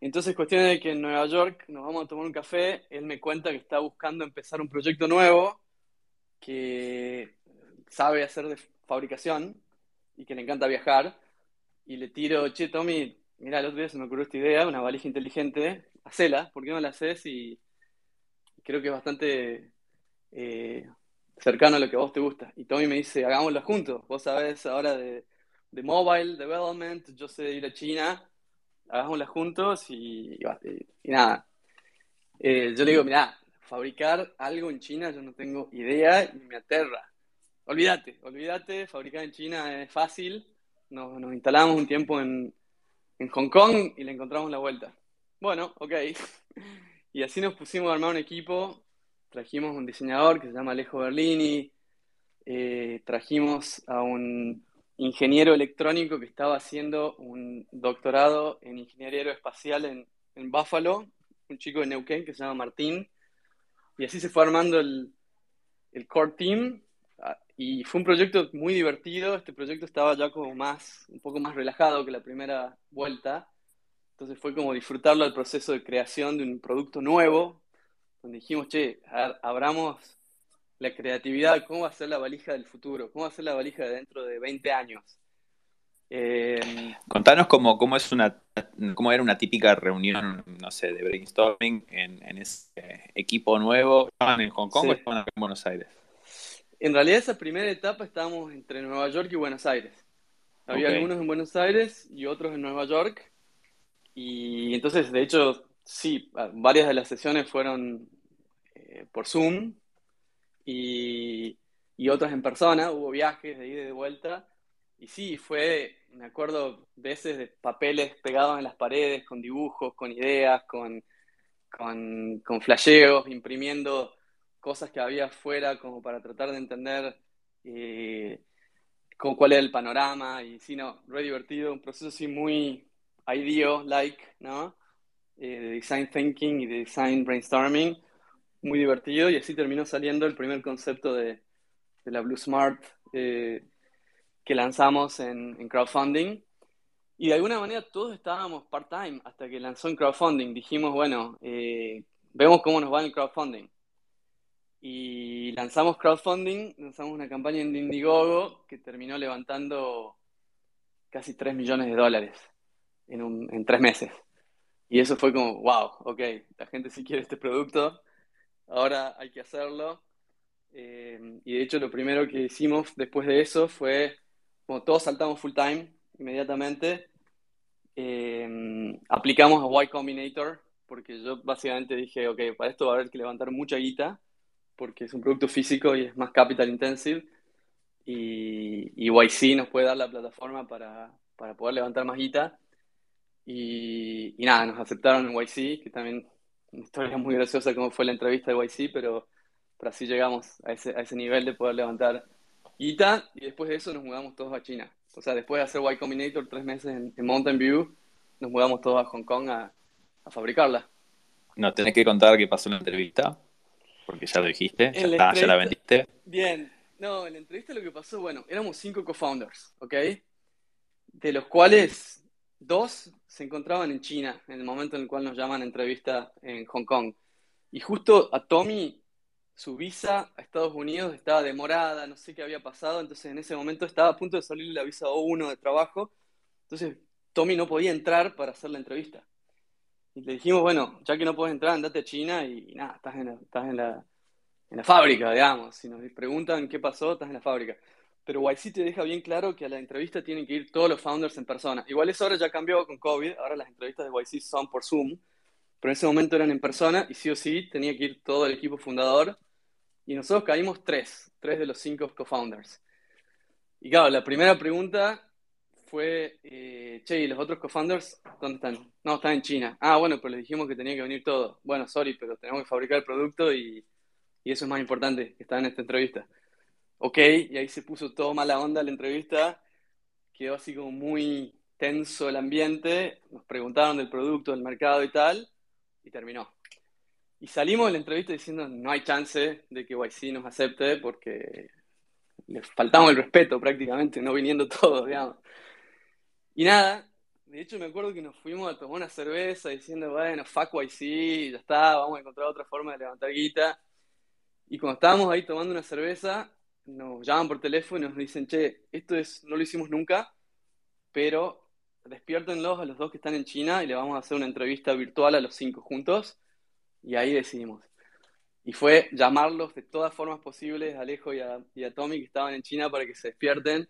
Speaker 2: Entonces, cuestión de que en Nueva York nos vamos a tomar un café, él me cuenta que está buscando empezar un proyecto nuevo, que sabe hacer de fabricación, y que le encanta viajar. Y le tiro, che, Tommy, mira, el otro día se me ocurrió esta idea, una valija inteligente, hacela, ¿por qué no la haces? Y creo que es bastante eh, cercano a lo que a vos te gusta. Y Tommy me dice, hagámoslo juntos. Vos sabés ahora de, de mobile development, yo sé ir a China, hagámosla juntos y, y, nada. Eh, yo le digo, mira, fabricar algo en China yo no tengo idea y me aterra. Olvídate, olvídate, fabricar en China es fácil. Nos, instalamos un tiempo en, en Hong Kong y le encontramos la vuelta. Bueno, ok. Y así nos pusimos a armar un equipo. Trajimos un diseñador que se llama Alejo Berlini. Eh, trajimos a un ingeniero electrónico que estaba haciendo un doctorado en ingeniería aeroespacial en, en Buffalo, un chico de Neuquén que se llama Martín. Y así se fue armando el, el core team. Ah, y fue un proyecto muy divertido. Este proyecto estaba ya como más, un poco más relajado que la primera vuelta. Entonces fue como disfrutarlo al proceso de creación de un producto nuevo, donde dijimos, che, abramos la creatividad, cómo va a ser la valija del futuro, cómo va a ser la valija de dentro de 20 años.
Speaker 1: Eh, Contanos cómo, cómo, es una, cómo era una típica reunión, no sé, de brainstorming en, ese equipo nuevo. ¿Estaban en Hong Kong o estaban en Buenos Aires?
Speaker 2: En realidad esa primera etapa estábamos entre Nueva York y Buenos Aires. Había algunos en Buenos Aires y otros en Nueva York. Y entonces, de hecho, sí, varias de las sesiones fueron eh, por Zoom y, y, otras en persona, hubo viajes de ida y de vuelta. Y sí, fue, me acuerdo, veces de papeles pegados en las paredes, con dibujos, con ideas, con, con, con flasheos, imprimiendo cosas que había afuera como para tratar de entender eh, cuál era el panorama. Y sí, no, re divertido, un proceso así muy, IDEO-like, ¿no? Eh, de design thinking y de design brainstorming, muy divertido y así terminó saliendo el primer concepto de, la Blue Smart eh, que lanzamos en, crowdfunding. Y de alguna manera todos estábamos part-time hasta que lanzó en crowdfunding. Dijimos, bueno, eh, vemos cómo nos va en el crowdfunding. Y lanzamos crowdfunding, lanzamos una campaña en Indiegogo que terminó levantando casi 3 millones de dólares en, un, en tres meses. Y eso fue como, wow, ok, la gente sí quiere este producto, ahora hay que hacerlo. Eh, y de hecho lo primero que hicimos después de eso fue, como todos saltamos full time inmediatamente, eh, aplicamos a Y Combinator, porque yo básicamente dije, ok, para esto va a haber que levantar mucha guita, porque es un producto físico y es más capital intensive, y, y YC nos puede dar la plataforma para, para poder levantar más guita. Y, nada, nos aceptaron en YC, que también una historia muy graciosa como fue la entrevista de YC, pero, pero así llegamos a ese, a ese nivel de poder levantar guita y después de eso nos mudamos todos a China. O sea, después de hacer Y Combinator tres meses en, Mountain View, nos mudamos todos a Hong Kong a, a fabricarla.
Speaker 1: No, tenés que contar qué pasó en la entrevista, porque ya lo dijiste, ya, está, ya la vendiste.
Speaker 2: Bien, no, en la entrevista lo que pasó, bueno, éramos cinco co-founders, ¿ok? De los cuales dos se encontraban en China en el momento en el cual nos llaman a entrevista en Hong Kong. Y justo a Tommy, su visa a Estados Unidos estaba demorada, no sé qué había pasado, entonces en ese momento estaba a punto de salir la visa O1 de trabajo, entonces Tommy no podía entrar para hacer la entrevista. Y le dijimos, bueno, ya que no puedes entrar, andate a China y, nada, estás, en estás en, la, en la fábrica, digamos. Si nos preguntan qué pasó, estás en la fábrica pero YC te deja bien claro que a la entrevista tienen que ir todos los founders en persona. Igual eso ahora ya cambió con COVID, ahora las entrevistas de YC son por Zoom, pero en ese momento eran en persona y sí o sí tenía que ir todo el equipo fundador. Y nosotros caímos tres, tres de los cinco co-founders. Y claro, la primera pregunta fue, eh, che, ¿y los otros co-founders dónde están? No, están en China. Ah, bueno, pero les dijimos que tenía que venir todo. Bueno, sorry, pero tenemos que fabricar el producto y, y eso es más importante que estar en esta entrevista ok, y ahí se puso todo mala onda la entrevista, quedó así como muy tenso el ambiente, nos preguntaron del producto, del mercado y tal, y terminó. Y salimos de la entrevista diciendo, no hay chance de que YC nos acepte porque le faltamos el respeto prácticamente, no viniendo todos, digamos. Y nada, de hecho me acuerdo que nos fuimos a tomar una cerveza diciendo, bueno, fuck YC, ya está, vamos a encontrar otra forma de levantar guita. Y cuando estábamos ahí tomando una cerveza, nos llaman por teléfono y nos dicen, che, esto es, no lo hicimos nunca, pero despiértenlos a los dos que están en China y le vamos a hacer una entrevista virtual a los cinco juntos. Y ahí decidimos. Y fue llamarlos de todas formas posibles, a Alejo y a, y a Tommy, que estaban en China, para que se despierten,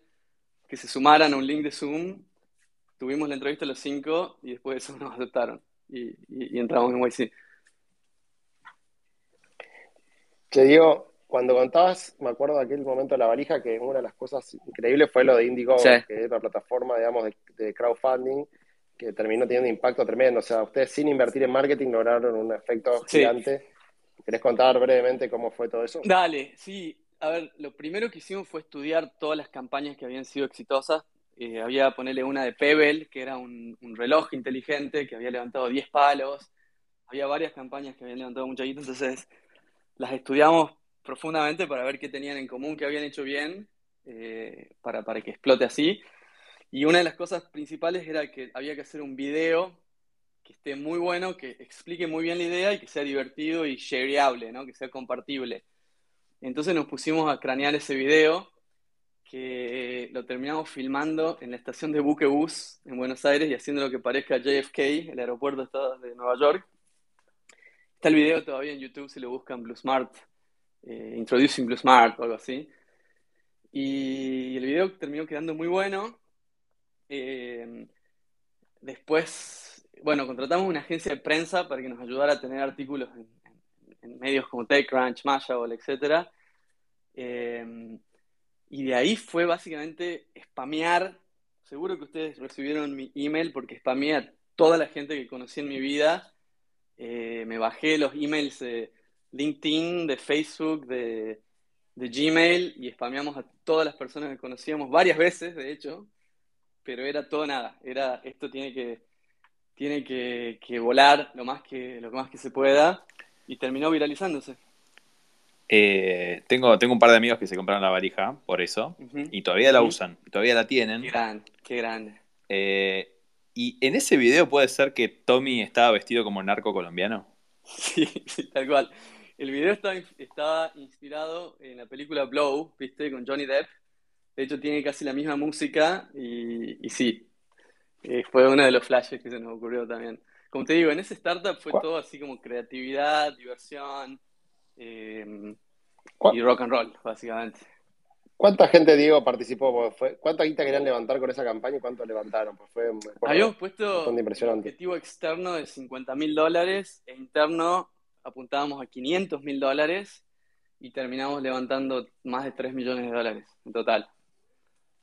Speaker 2: que se sumaran a un link de Zoom. Tuvimos la entrevista a los cinco y después de eso nos aceptaron. Y, y, y entramos en YC.
Speaker 3: Te digo, cuando contabas, me acuerdo de aquel momento de la valija, que una de las cosas increíbles fue lo de Indiegogo,
Speaker 2: Sí.
Speaker 3: que es una plataforma, digamos, de, de crowdfunding que terminó teniendo impacto tremendo. O sea, ustedes sin invertir en marketing lograron un efecto
Speaker 2: Sí.
Speaker 3: gigante. ¿Querés contar brevemente cómo fue todo eso?
Speaker 2: Dale, sí. A ver, lo primero que hicimos fue estudiar todas las campañas que habían sido exitosas. Eh, había ponerle una de Pebble, que era un, un reloj inteligente que había levantado 10 palos. Había varias campañas que habían levantado mucha guita, entonces las estudiamos profundamente para ver qué tenían en común, qué habían hecho bien, eh, para, que explote así. Y una de las cosas principales era que había que hacer un video que esté muy bueno, que explique muy bien la idea y que sea divertido y shareable, ¿no? Que sea compartible. Entonces nos pusimos a cranear ese video, que lo terminamos filmando en la estación de buquebús en Buenos Aires y haciendo lo que parezca JFK, el aeropuerto de Nueva York. Está el video todavía en YouTube si lo buscan Blue Smart, eh, Introducing Blue Smart o algo así. Y el video terminó quedando muy bueno. Eh, después, bueno, contratamos una agencia de prensa para que nos ayudara a tener artículos en, medios como TechCrunch, Mashable, etc. Eh, y de ahí fue básicamente spamear. Seguro que ustedes recibieron mi email porque spameé a toda la gente que conocí en mi vida. Eh, me bajé los emails LinkedIn, de Facebook, de, de Gmail y spameamos a todas las personas que conocíamos varias veces, de hecho, pero era todo nada. Era esto tiene que, tiene que, que volar lo más que, lo más que se pueda y terminó viralizándose.
Speaker 1: Eh, tengo, tengo un par de amigos que se compraron la valija por eso y todavía la usan, todavía la tienen.
Speaker 2: Qué grande, qué grande.
Speaker 1: Eh, y en ese video puede ser que Tommy estaba vestido como narco colombiano.
Speaker 2: Sí, sí, tal cual. El video estaba, estaba inspirado en la película Blow, ¿viste? Con Johnny Depp. De hecho, tiene casi la misma música y, y sí, eh, fue uno de los flashes que se nos ocurrió también. Como te digo, en ese startup fue
Speaker 3: ¿Cuá-
Speaker 2: todo así como creatividad, diversión eh,
Speaker 3: ¿Cuá-
Speaker 2: y rock and roll, básicamente.
Speaker 3: ¿Cuánta gente, Diego, participó? Fue- ¿Cuánta guita querían levantar con esa campaña y cuánto levantaron? Pues fue,
Speaker 2: Habíamos puesto un objetivo externo de 50 mil dólares e interno apuntábamos a 500 mil dólares y terminamos levantando más de 3 millones de dólares en total.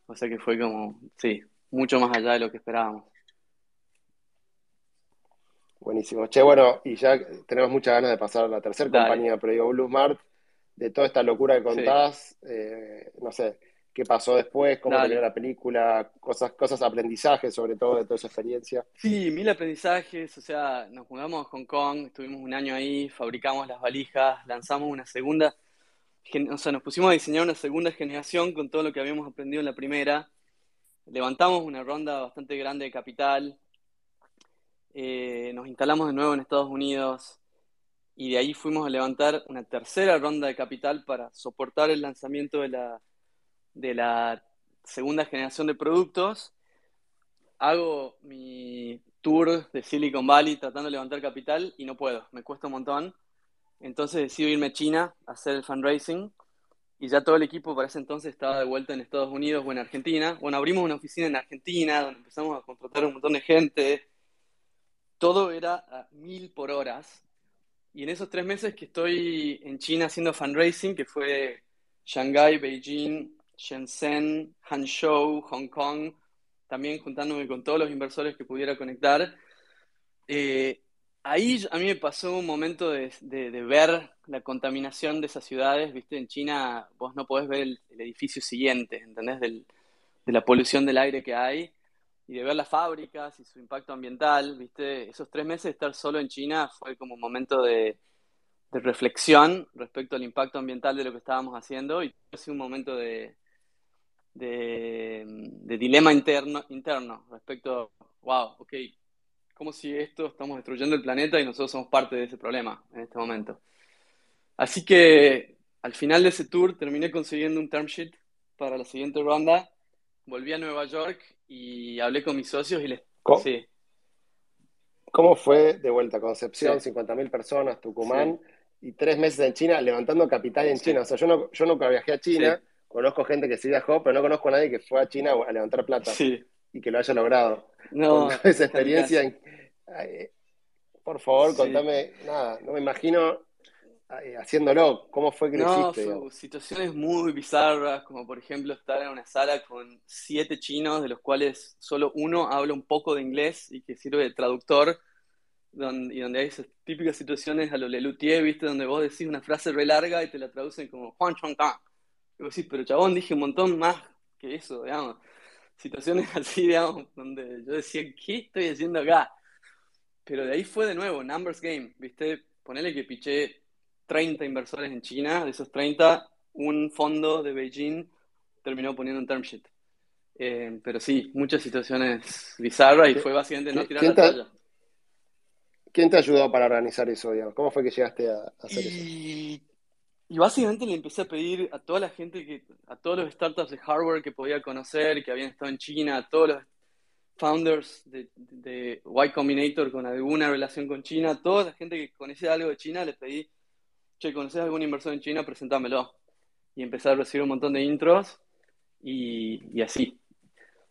Speaker 2: O sea que fue como, sí, mucho más allá de lo que esperábamos.
Speaker 3: Buenísimo. Che, bueno, y ya tenemos muchas ganas de pasar a la tercera compañía, pero digo, Blue Smart, de toda esta locura que contás, eh, no sé, qué pasó después, cómo terminó la película, cosas, cosas aprendizajes sobre todo de toda esa experiencia.
Speaker 2: Sí, mil aprendizajes, o sea, nos mudamos a Hong Kong, estuvimos un año ahí, fabricamos las valijas, lanzamos una segunda, o sea, nos pusimos a diseñar una segunda generación con todo lo que habíamos aprendido en la primera, levantamos una ronda bastante grande de capital, eh, nos instalamos de nuevo en Estados Unidos y de ahí fuimos a levantar una tercera ronda de capital para soportar el lanzamiento de la, de la segunda generación de productos hago mi tour de Silicon Valley tratando de levantar capital y no puedo, me cuesta un montón. Entonces decido irme a China a hacer el fundraising y ya todo el equipo para ese entonces estaba de vuelta en Estados Unidos o en Argentina. Bueno, abrimos una oficina en Argentina donde empezamos a contratar un montón de gente. Todo era a mil por horas. Y en esos tres meses que estoy en China haciendo fundraising, que fue Shanghai, Beijing, Shenzhen, Hangzhou, Hong Kong, también juntándome con todos los inversores que pudiera conectar. Eh, ahí a mí me pasó un momento de, de- de ver la contaminación de esas ciudades, ¿viste? En China vos no podés ver el, el edificio siguiente, ¿entendés? Del- de la polución del aire que hay y de ver las fábricas y su impacto ambiental, ¿viste? Esos tres meses de estar solo en China fue como un momento de, de reflexión respecto al impacto ambiental de lo que estábamos haciendo y sido un momento de, de, de dilema interno, interno respecto a, wow, ok, ¿cómo si esto estamos destruyendo el planeta y nosotros somos parte de ese problema en este momento? Así que al final de ese tour terminé consiguiendo un term sheet para la siguiente ronda. Volví a Nueva York y hablé con mis socios y les...
Speaker 3: ¿Cómo,
Speaker 2: Sí,
Speaker 3: cómo fue de vuelta? Concepción,
Speaker 2: Sí.
Speaker 3: 50.000 personas, Tucumán, y tres meses en China, levantando capital en. China. O sea, yo, no, yo nunca viajé a China. Conozco gente que sí viajó, pero no conozco a nadie que fue a China a levantar plata
Speaker 2: sí.
Speaker 3: y que lo haya logrado.
Speaker 2: No,
Speaker 3: esa experiencia.
Speaker 2: casa.
Speaker 3: en- ay, por favor,
Speaker 2: Sí.
Speaker 3: contame, nada, no me imagino haciéndolo. ¿Cómo fue que lo
Speaker 2: No,
Speaker 3: hiciste?
Speaker 2: fue situaciones muy bizarras, como por ejemplo estar en una sala con siete chinos, de los cuales solo uno habla un poco de inglés y que sirve de traductor, donde, y donde hay esas típicas situaciones a lo Lelutier, ¿viste? Donde vos decís una frase re larga y te la traducen como Juan Chong Kang. Y vos decís, pero chabón, dije un montón más que eso, digamos. Situaciones así, digamos, donde yo decía, ¿qué estoy haciendo acá? Pero de ahí fue de nuevo, numbers game, ¿viste? Ponele que piché 30 inversores en China, de esos 30, un fondo de Beijing terminó poniendo un term sheet. Eh, pero sí, muchas situaciones bizarras y fue básicamente no
Speaker 3: ¿Qui-
Speaker 2: tirar la toalla.
Speaker 3: ¿Quién te ayudó para organizar eso, digamos? ¿Cómo fue que llegaste a, a hacer eso?
Speaker 2: Y, básicamente le empecé a pedir a toda la gente, que, a todos los startups de hardware que podía conocer, que habían estado en China, a todos los founders de, de Y Combinator con alguna relación con China, toda la gente que conocía algo de China, le pedí, che, ¿conoces algún inversor en China? Presentámelo. Y empecé a recibir un montón de intros y, y así.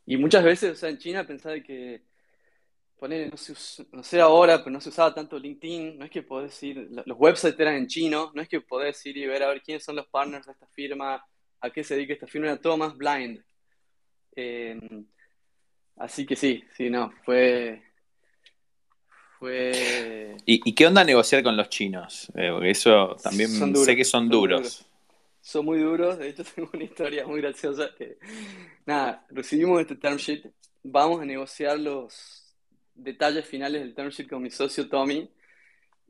Speaker 2: Y muchas veces, o sea, en China pensaba que ponele, no, se no sé ahora, pero no se usaba tanto LinkedIn, no es que podés ir, los websites eran en chino, no es que podés ir y ver a ver quiénes son los partners de esta firma, a qué se dedica esta firma, era todo más blind. Eh, así que sí, sí, no, fue, fue,
Speaker 1: ¿Y, y qué onda negociar con los chinos? Eh, porque eso también
Speaker 2: duros,
Speaker 1: sé que son duros.
Speaker 2: duros. son muy duros, de hecho tengo una historia muy graciosa que, nada, recibimos este term sheet, vamos a negociar los detalles finales del term sheet con mi socio Tommy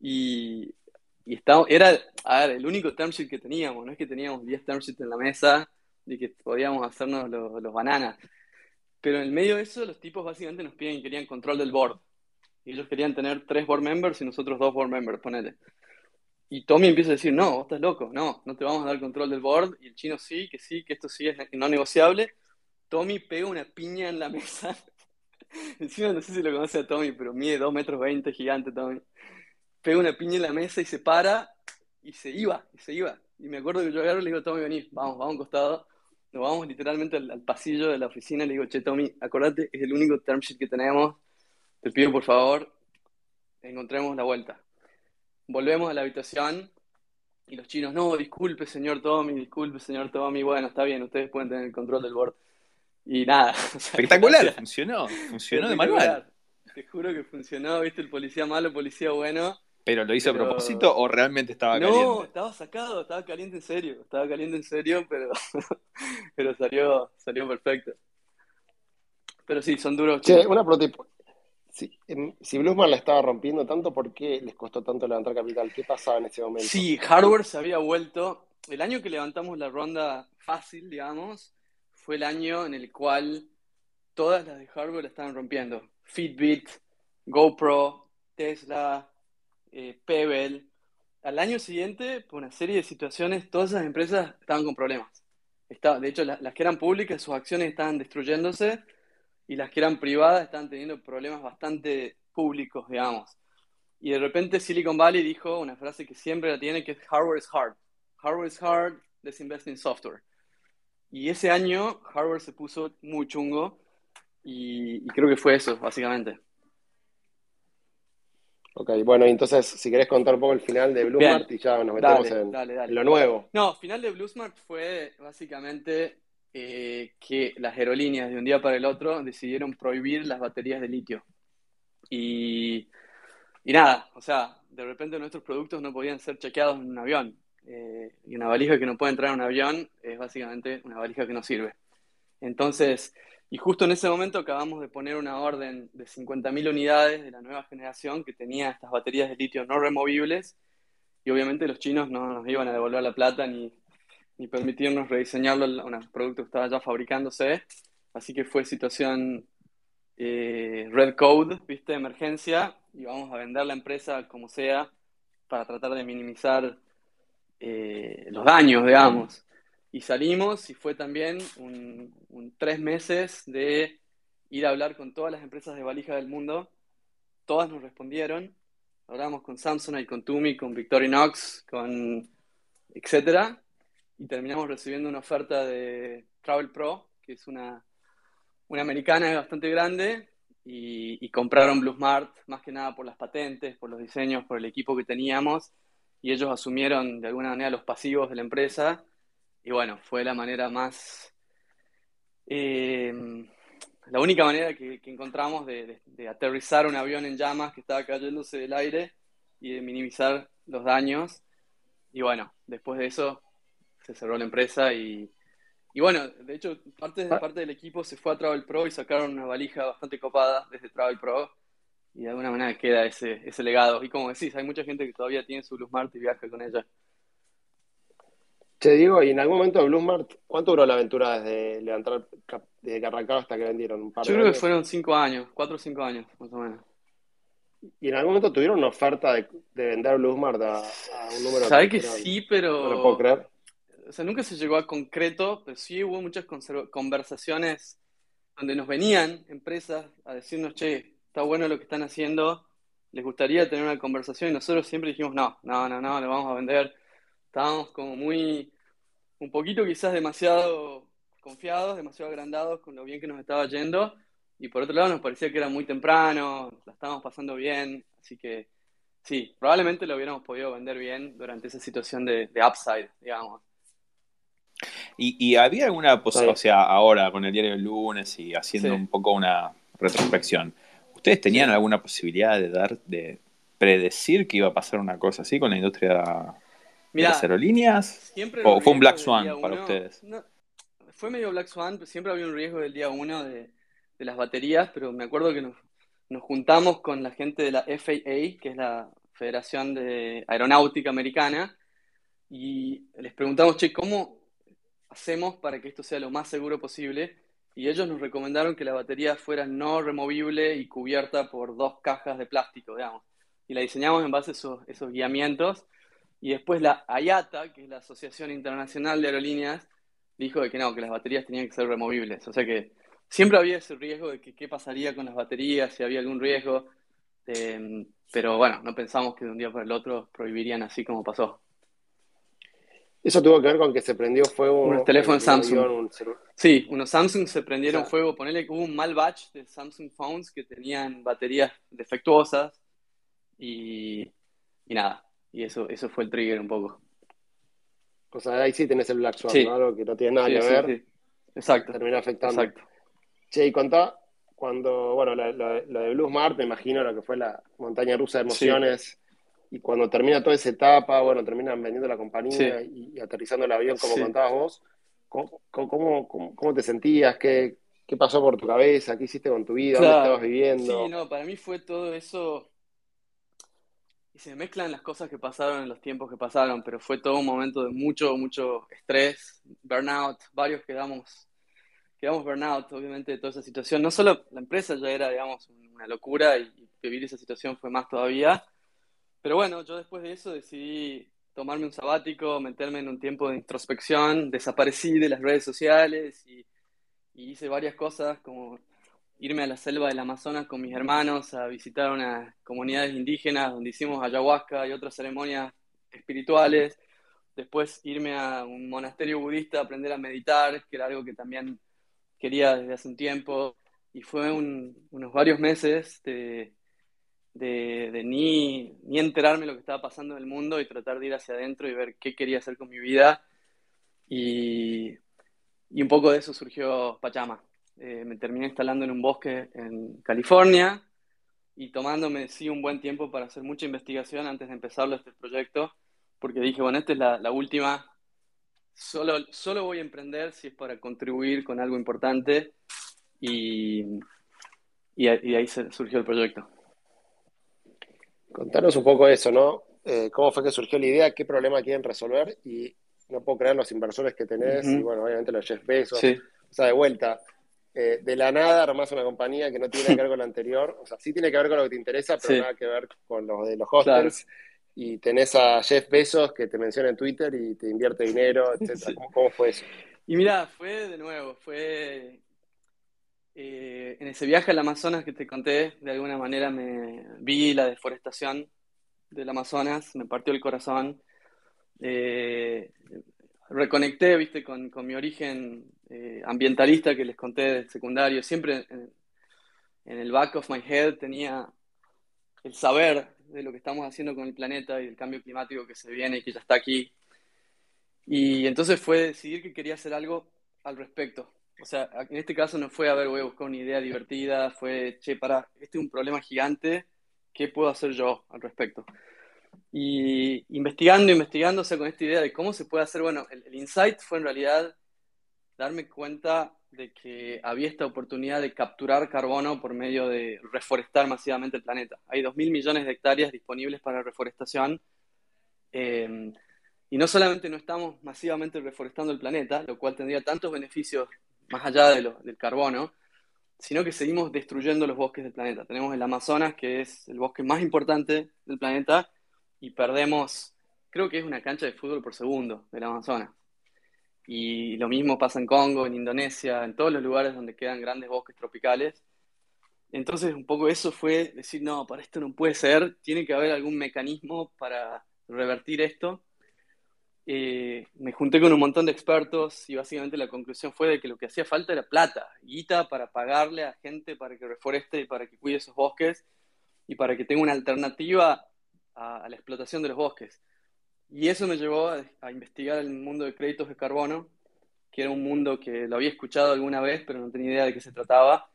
Speaker 2: y, y estaba, era, a ver, el único term sheet que teníamos, no es que teníamos 10 term sheets en la mesa y que podíamos hacernos los, los bananas, pero en el medio de eso los tipos básicamente nos piden que querían control del board y ellos querían tener tres board members y nosotros dos board members, ponele. Y Tommy empieza a decir, no, vos estás loco, no, no te vamos a dar control del board. Y el chino sí, que sí, que esto sí es no negociable. Tommy pega una piña en la mesa. Encima no sé si lo conoce a Tommy, pero mide 2 metros 20, gigante Tommy. Pega una piña en la mesa y se para y se iba, y se iba. Y me acuerdo que yo agarro y le digo, Tommy, vení, vamos, vamos a un costado. Nos vamos literalmente al, al pasillo de la oficina le digo, che, Tommy, acordate, es el único term sheet que tenemos. Te pido por favor, encontremos la vuelta. Volvemos a la habitación y los chinos, no, disculpe, señor Tommy, disculpe, señor Tommy. Bueno, está bien, ustedes pueden tener el control del board. Y nada. o sea,
Speaker 1: Espectacular,
Speaker 2: gracias.
Speaker 1: funcionó, funcionó de manual.
Speaker 2: Te juro que funcionó, viste, el policía malo, policía bueno.
Speaker 1: ¿Pero lo hizo a propósito o realmente estaba
Speaker 2: No,
Speaker 1: caliente?
Speaker 2: estaba sacado, estaba caliente en serio, estaba caliente en serio, pero, pero salió, salió perfecto. Pero sí, son duros.
Speaker 3: Che, una. Si, em, si Bluesman la estaba rompiendo tanto, ¿por qué les costó tanto levantar capital? ¿Qué pasaba en ese momento?
Speaker 2: Sí, hardware se había vuelto. El año que levantamos la ronda fácil, digamos, fue el año en el cual todas las de hardware estaban rompiendo. Fitbit, GoPro, Tesla, eh, Pebble. Al año siguiente, por una serie de situaciones, todas esas empresas estaban con problemas. Estaba, de hecho, la- las que eran públicas, sus acciones estaban destruyéndose y las que eran privadas estaban teniendo problemas bastante públicos, digamos. Y de repente Silicon Valley dijo una frase que siempre la tiene, que es hardware is hard. Hardware is hard, let's invest in software. Y ese año hardware se puso muy chungo y, y creo que fue eso, básicamente.
Speaker 3: Ok, bueno, entonces, si querés contar un poco el final de Bluesmart y ya nos metemos
Speaker 2: Dale,
Speaker 3: en,
Speaker 2: dale, dale.
Speaker 3: en lo nuevo.
Speaker 2: No, final de Bluesmart fue básicamente eh, que las aerolíneas de un día para el otro decidieron prohibir las baterías de litio. Y, y nada, o sea, de repente nuestros productos no podían ser chequeados en un avión. Eh, y una valija que no puede entrar en un avión es básicamente una valija que no sirve. Entonces, y justo en ese momento acabamos de poner una orden de 50.000 unidades de la nueva generación que tenía estas baterías de litio no removibles. Y obviamente los chinos no nos iban a devolver la plata ni, ni permitirnos rediseñarlo a un producto que estaba ya fabricándose. Así que fue situación eh, red code, viste, emergencia, y vamos a vender la empresa como sea para tratar de minimizar eh, los daños, digamos. Y salimos y fue también un, tres meses de ir a hablar con todas las empresas de valija del mundo. Todas nos respondieron. Hablamos con Samsung, con Tumi, con Victorinox, con etcétera. Y terminamos recibiendo una oferta de Travel Pro, que es una, una americana bastante grande, y, compraron Blue Smart más que nada por las patentes, por los diseños, por el equipo que teníamos y ellos asumieron de alguna manera los pasivos de la empresa y bueno, fue la manera más, eh, la única manera que, encontramos de, aterrizar un avión en llamas que estaba cayéndose del aire y de minimizar los daños y bueno, después de eso se cerró la empresa y, y bueno, de hecho, parte, ah. parte del equipo se fue a Travel Pro y sacaron una valija bastante copada desde Travel Pro. Y de alguna manera queda ese, ese legado. Y como decís, hay mucha gente que todavía tiene su Blue Smart y viaja con ella.
Speaker 3: Te digo, y en algún momento de Blue Smart, ¿cuánto duró la aventura desde levantar, desde que arrancaron hasta que vendieron?
Speaker 2: ¿Un par Yo creo que fueron cinco años, cuatro o cinco años, más o menos.
Speaker 3: ¿Y en algún momento tuvieron una oferta de, vender Blue Smart a, un número?
Speaker 2: Sabes que sí, pero.
Speaker 3: No lo puedo creer
Speaker 2: o sea, nunca se llegó a concreto, pero sí hubo muchas conversaciones donde nos venían empresas a decirnos, che, está bueno lo que están haciendo, les gustaría tener una conversación y nosotros siempre dijimos, no, no, no, no, le vamos a vender. Estábamos como muy, un poquito quizás demasiado confiados, demasiado agrandados con lo bien que nos estaba yendo y por otro lado nos parecía que era muy temprano, la estábamos pasando bien, así que sí, probablemente lo hubiéramos podido vender bien durante esa situación de, de upside, digamos.
Speaker 1: Y, había alguna posibilidad, o sea, ahora con el diario del lunes y haciendo un poco una retrospección, ¿ustedes tenían alguna posibilidad de dar, de predecir que iba a pasar una cosa así con la industria de las aerolíneas? ¿O fue un Black Swan para ustedes?
Speaker 2: fue medio Black Swan, siempre había un riesgo del día uno de, las baterías, pero me acuerdo que nos, nos juntamos con la gente de la FAA, que es la Federación de Aeronáutica Americana, y les preguntamos, che, ¿cómo, hacemos para que esto sea lo más seguro posible? Y ellos nos recomendaron que la batería fuera no removible y cubierta por dos cajas de plástico, digamos. Y la diseñamos en base a esos, guiamientos. Y después la IATA, que es la Asociación Internacional de Aerolíneas, dijo que no, que las baterías tenían que ser removibles. O sea que siempre había ese riesgo de que qué pasaría con las baterías, si había algún riesgo. Eh, pero bueno, no pensamos que de un día para el otro prohibirían así como pasó.
Speaker 3: Eso tuvo que ver con que se prendió fuego.
Speaker 2: Unos teléfonos Samsung. sí, unos Samsung se prendieron fuego. Ponele que hubo un mal batch de Samsung phones que tenían baterías defectuosas y, y nada. Y eso, eso fue el trigger un poco.
Speaker 3: O sea, ahí sí tenés el Black Swan, ¿no? Algo que no tiene nada que ver.
Speaker 2: Exacto.
Speaker 3: Termina afectando.
Speaker 2: Exacto.
Speaker 3: Che, y contá, cuando, bueno, la, de Blue Smart, me imagino lo que fue la montaña rusa de emociones y cuando termina toda esa etapa, bueno, terminan vendiendo la compañía y, aterrizando el avión, como contabas vos, ¿cómo, cómo, te sentías? ¿Qué, ¿Qué, pasó por tu cabeza? ¿Qué hiciste con tu vida? ¿Dónde estabas viviendo?
Speaker 2: Sí, no, para mí fue todo eso. Y se mezclan las cosas que pasaron en los tiempos que pasaron, pero fue todo un momento de mucho, mucho estrés, burnout. Varios quedamos, quedamos burnout, obviamente, de toda esa situación. No solo la empresa ya era, digamos, una locura y vivir esa situación fue más todavía pero bueno, yo después de eso decidí tomarme un sabático, meterme en un tiempo de introspección, desaparecí de las redes sociales y, hice varias cosas como irme a la selva del Amazonas con mis hermanos a visitar unas comunidades indígenas donde hicimos ayahuasca y otras ceremonias espirituales. Después irme a un monasterio budista a aprender a meditar, que era algo que también quería desde hace un tiempo. Y fue unos varios meses de, de, ni, ni, enterarme lo que estaba pasando en el mundo y tratar de ir hacia adentro y ver qué quería hacer con mi vida. Y, y un poco de eso surgió Pachama. Eh, me terminé instalando en un bosque en California y tomándome sí un buen tiempo para hacer mucha investigación antes de empezarlo este proyecto, porque dije, bueno, esta es la, la última. Solo, solo voy a emprender si es para contribuir con algo importante y, y, y ahí surgió el proyecto.
Speaker 3: Contanos un poco eso, ¿no? Eh, ¿Cómo fue que surgió la idea? ¿Qué problema quieren resolver? Y no puedo creer los inversores que tenés, y bueno, obviamente los Jeff Bezos. O sea, de vuelta, eh, de la nada armás una compañía que no tiene que ver con la anterior. O sea, sí tiene que ver con lo que te interesa, pero nada que ver con lo de los hostels. y tenés a Jeff Bezos que te menciona en Twitter y te invierte dinero, etc. ¿Cómo, fue eso?
Speaker 2: Y mira, fue de nuevo, fue eh, en ese viaje al Amazonas que te conté, de alguna manera me vi la deforestación del Amazonas, me partió el corazón. Eh, reconecté, viste, con, mi origen eh, ambientalista que les conté de secundario. Siempre en, en, el back of my head tenía el saber de lo que estamos haciendo con el planeta y el cambio climático que se viene y que ya está aquí. Y entonces fue decidir que quería hacer algo al respecto. O sea, en este caso no fue, a ver, voy a buscar una idea divertida, fue, che, para, este es un problema gigante, ¿qué puedo hacer yo al respecto? Y investigando, investigando, o sea, con esta idea de cómo se puede hacer, bueno, el, insight fue en realidad darme cuenta de que había esta oportunidad de capturar carbono por medio de reforestar masivamente el planeta. Hay 2.000 millones de hectáreas disponibles para reforestación. Eh, y no solamente no estamos masivamente reforestando el planeta, lo cual tendría tantos beneficios más allá del carbono, sino que seguimos destruyendo los bosques del planeta. Tenemos el Amazonas, que es el bosque más importante del planeta, y perdemos, creo que es una cancha de fútbol por segundo del Amazonas. Y lo mismo pasa en Congo, en Indonesia, en todos los lugares donde quedan grandes bosques tropicales. Entonces, un poco eso fue decir, no, para esto no puede ser, tiene que haber algún mecanismo para revertir esto. Eh, me junté con un montón de expertos y básicamente la conclusión fue de que lo que hacía falta era plata, guita para pagarle a gente para que reforeste y para que cuide esos bosques y para que tenga una alternativa a, la explotación de los bosques. Y eso me llevó a, investigar el mundo de créditos de carbono, que era un mundo que lo había escuchado alguna vez, pero no tenía idea de qué se trataba.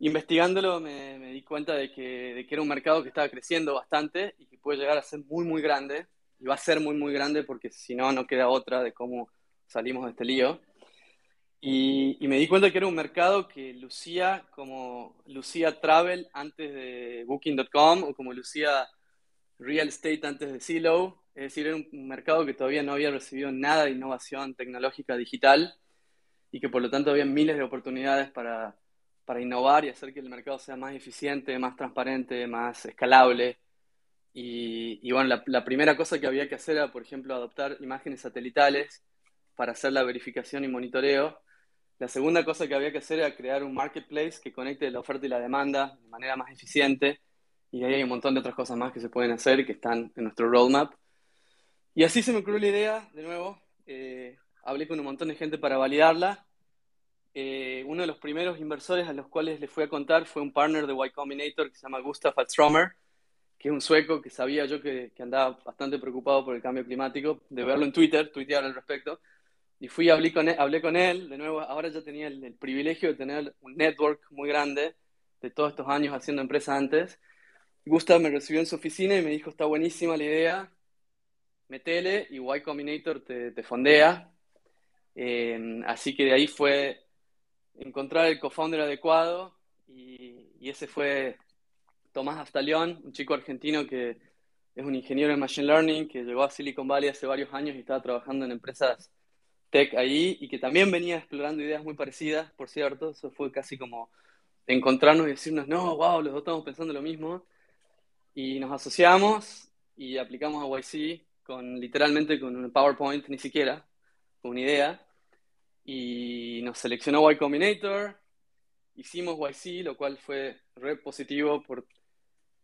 Speaker 2: Investigándolo me, di cuenta de que, era un mercado que estaba creciendo bastante y que puede llegar a ser muy, muy grande. Y va a ser muy, muy grande porque si no, no queda otra de cómo salimos de este lío. Y, y, me di cuenta que era un mercado que lucía como lucía Travel antes de Booking.com o como lucía Real Estate antes de Zillow es decir, era un mercado que todavía no había recibido nada de innovación tecnológica digital y que por lo tanto había miles de oportunidades para, para innovar y hacer que el mercado sea más eficiente, más transparente, más escalable. Y, y bueno, la, la, primera cosa que había que hacer era, por ejemplo, adoptar imágenes satelitales para hacer la verificación y monitoreo. La segunda cosa que había que hacer era crear un marketplace que conecte la oferta y la demanda de manera más eficiente. Y ahí hay un montón de otras cosas más que se pueden hacer que están en nuestro roadmap. Y así se me ocurrió la idea, de nuevo, eh, hablé con un montón de gente para validarla. Eh, uno de los primeros inversores a los cuales le fui a contar fue un partner de Y Combinator que se llama Gustav Alstromer, que es un sueco que sabía yo que, que, andaba bastante preocupado por el cambio climático, de verlo en Twitter, tuitear al respecto. Y fui, hablé con él, hablé con él de nuevo, ahora ya tenía el, el privilegio de tener un network muy grande de todos estos años haciendo empresa antes. Gustav me recibió en su oficina y me dijo, está buenísima la idea, metele y Y Combinator te, te fondea. Eh, así que de ahí fue encontrar el co-founder adecuado y, y, ese fue Tomás Aftalión, un chico argentino que es un ingeniero en Machine Learning que llegó a Silicon Valley hace varios años y estaba trabajando en empresas tech ahí y que también venía explorando ideas muy parecidas, por cierto. Eso fue casi como encontrarnos y decirnos, no, wow, los dos estamos pensando lo mismo. Y nos asociamos y aplicamos a YC con literalmente con un PowerPoint, ni siquiera, con una idea, y nos seleccionó Y Combinator, hicimos YC, lo cual fue re positivo por,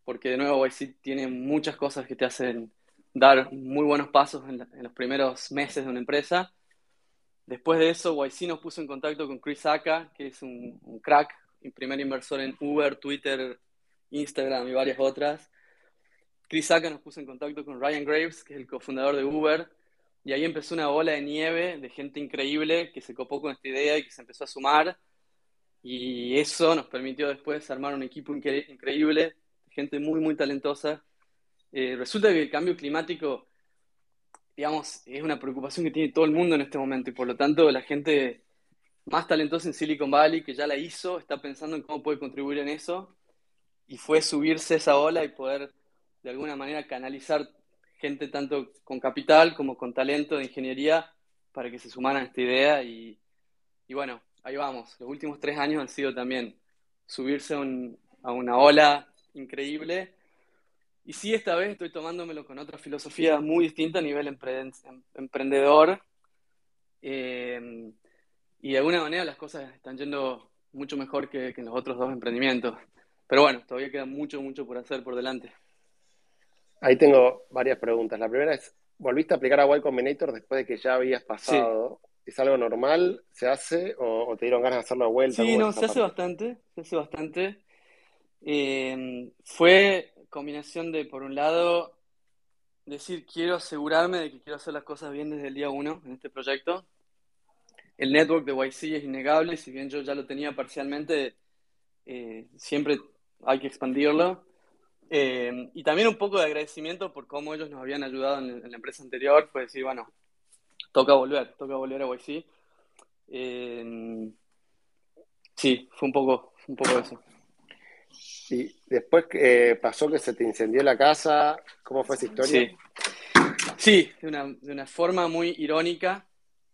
Speaker 2: porque de nuevo YC tiene muchas cosas que te hacen dar muy buenos pasos en, la, en los primeros meses de una empresa. Después de eso, YC nos puso en contacto con Chris Aka, que es un, crack, primer inversor en Uber, Twitter, Instagram y varias otras Chris Saka nos puso en contacto con Ryan Graves, que es el cofundador de Uber, y ahí empezó una bola de nieve de gente increíble que se copó con esta idea y que se empezó a sumar. Y eso nos permitió después armar un equipo incre increíble, gente muy, muy talentosa. Eh, resulta que el cambio climático, digamos, es una preocupación que tiene todo el mundo en este momento y por lo tanto la gente más talentosa en Silicon Valley, que ya la hizo, está pensando en cómo puede contribuir en eso. Y fue subirse esa ola y poder de alguna manera canalizar gente tanto con capital como con talento de ingeniería para que se sumaran a esta idea y, y bueno, ahí vamos. Los últimos tres años han sido también subirse un, a una ola increíble y sí, esta vez estoy tomándomelo con otra filosofía muy distinta a nivel emprendedor. Eh, y de alguna manera las cosas están yendo mucho mejor que, en los otros dos emprendimientos. Pero bueno, todavía queda mucho, mucho por hacer por delante.
Speaker 3: Ahí tengo varias preguntas. La primera es, ¿volviste a aplicar a Y Combinator después de que ya habías pasado? ¿Es algo normal? ¿Se hace? ¿O, te dieron ganas de hacerlo de vuelta?
Speaker 2: Sí, no, se hace bastante, se hace bastante. Eh, fue combinación de, por un lado, decir, quiero asegurarme de que quiero hacer las cosas bien desde el día uno en este proyecto. El network de YC es innegable, si bien yo ya lo tenía parcialmente, eh, siempre hay que expandirlo. Eh, y también un poco de agradecimiento por cómo ellos nos habían ayudado en, la empresa anterior, fue decir, bueno, toca volver, toca volver a YC. Eh, sí, fue un poco, un poco eso.
Speaker 3: Y después eh, pasó que se te incendió la casa, ¿cómo fue esa historia?
Speaker 2: Sí, sí de, una, de una forma muy irónica.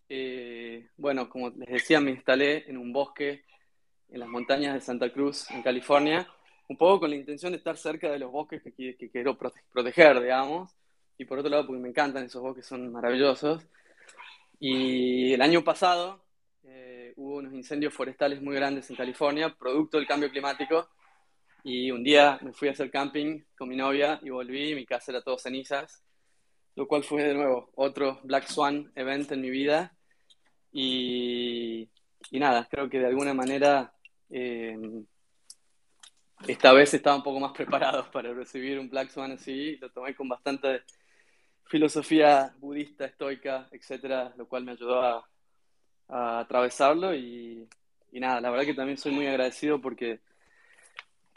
Speaker 2: Eh, bueno, como les decía, me instalé en un bosque en las montañas de Santa Cruz, en California, un poco con la intención de estar cerca de los bosques que, que quiero proteger, digamos, y por otro lado porque me encantan esos bosques, son maravillosos. Y el año pasado eh, hubo unos incendios forestales muy grandes en California, producto del cambio climático, y un día me fui a hacer camping con mi novia y volví, mi casa era todo cenizas, lo cual fue de nuevo otro Black Swan event en mi vida. Y, y nada, creo que de alguna manera eh, esta vez estaba un poco más preparado para recibir un Black Swan así, lo tomé con bastante filosofía budista, estoica, etcétera, lo cual me ayudó a, a atravesarlo y, y, nada, la verdad que también soy muy agradecido porque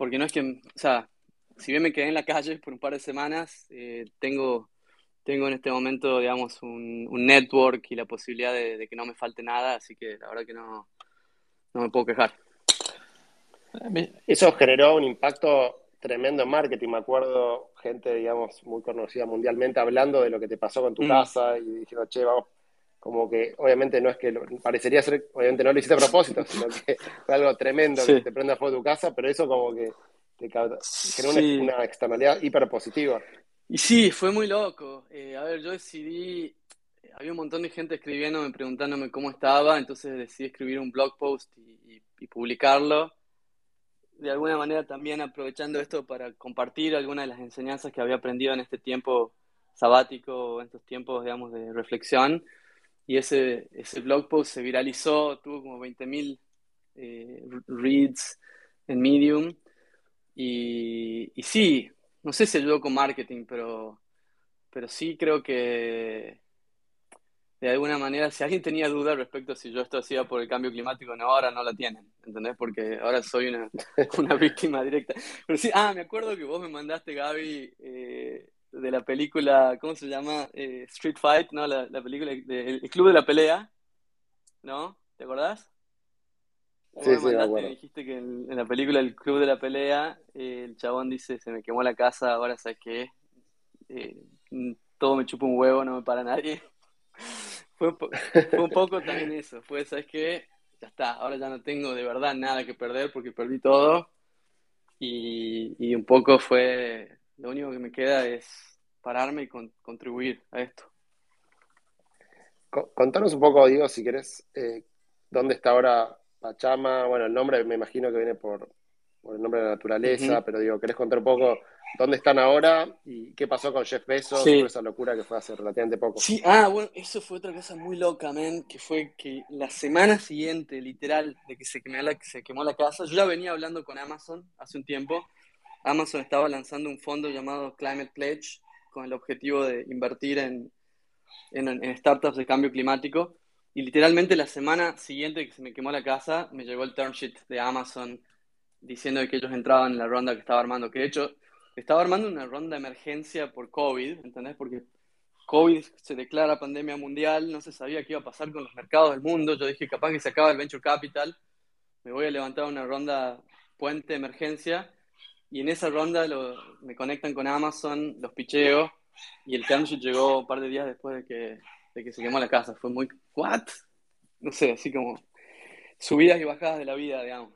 Speaker 2: porque no es que, o sea, si bien me quedé en la calle por un par de semanas, eh, tengo, tengo en este momento, digamos, un, network y la posibilidad de, que no me falte nada, así que la verdad que no, no me puedo quejar.
Speaker 3: Eso generó un impacto tremendo en marketing. Me acuerdo gente, digamos, muy conocida mundialmente hablando de lo que te pasó con tu mm. casa y diciendo, che, vamos, como que obviamente no es que parecería ser, obviamente no lo hiciste a propósito, sino que fue algo tremendo que te prenda fuego tu casa, pero eso como que te generó una, externalidad hiper positiva.
Speaker 2: Y sí, fue muy loco. Eh, a ver, yo decidí, había un montón de gente escribiéndome, preguntándome cómo estaba, entonces decidí escribir un blog post y, y publicarlo. De alguna manera también aprovechando esto para compartir algunas de las enseñanzas que había aprendido en este tiempo sabático, en estos tiempos, digamos, de reflexión y ese, ese blog post se viralizó, tuvo como 20.000 eh, reads en Medium. Y, sí, no sé si ayudó con marketing, pero, pero sí creo que de alguna manera, si alguien tenía duda respecto a si yo esto hacía por el cambio climático, no, ahora no la tienen, ¿entendés? Porque ahora soy una, una víctima directa. Pero sí, ah, me acuerdo que vos me mandaste, Gaby, eh, de la película, ¿cómo se llama? Eh, Street Fight, ¿no? La, película, de, el, Club de la Pelea, ¿no? ¿Te acordás?
Speaker 3: Sí, sí, me
Speaker 2: dijiste que en, la película El Club de la Pelea, eh, el chabón dice, se me quemó la casa, ahora sabes qué, eh, todo me chupa un huevo, no me para nadie. fue, fue un poco también eso, fue, ¿sabes qué? Ya está, ahora ya no tengo de verdad nada que perder porque perdí todo. Y, y un poco fue, lo único que me queda es pararme y contribuir a esto.
Speaker 3: Contanos un poco, Diego, si querés, eh, dónde está ahora Pachama. Bueno, el nombre me imagino que viene por, el nombre de la naturaleza, pero digo, ¿querés contar un poco dónde están ahora y qué pasó con Jeff Bezos, esa locura que fue hace relativamente poco?
Speaker 2: Sí, ah, bueno, eso fue otra cosa muy loca, man, que fue que la semana siguiente, literal, de que se quemó la, se quemó la casa, yo ya venía hablando con Amazon hace un tiempo Amazon estaba lanzando un fondo llamado Climate Pledge con el objetivo de invertir en, en, startups de cambio climático. Y literalmente la semana siguiente que se me quemó la casa, me llegó el term sheet de Amazon diciendo que ellos entraban en la ronda que estaba armando. Que de hecho, estaba armando una ronda de emergencia por COVID, ¿entendés? Porque COVID se declara pandemia mundial, no se sabía qué iba a pasar con los mercados del mundo. Yo dije, capaz que se acaba el venture capital, me voy a levantar una ronda puente de emergencia y en esa ronda me conectan con Amazon, los picheo, y el term llegó un par de días después de que, de que se quemó la casa. Fue muy, ¿what? No sé, así como subidas y bajadas de la vida, digamos.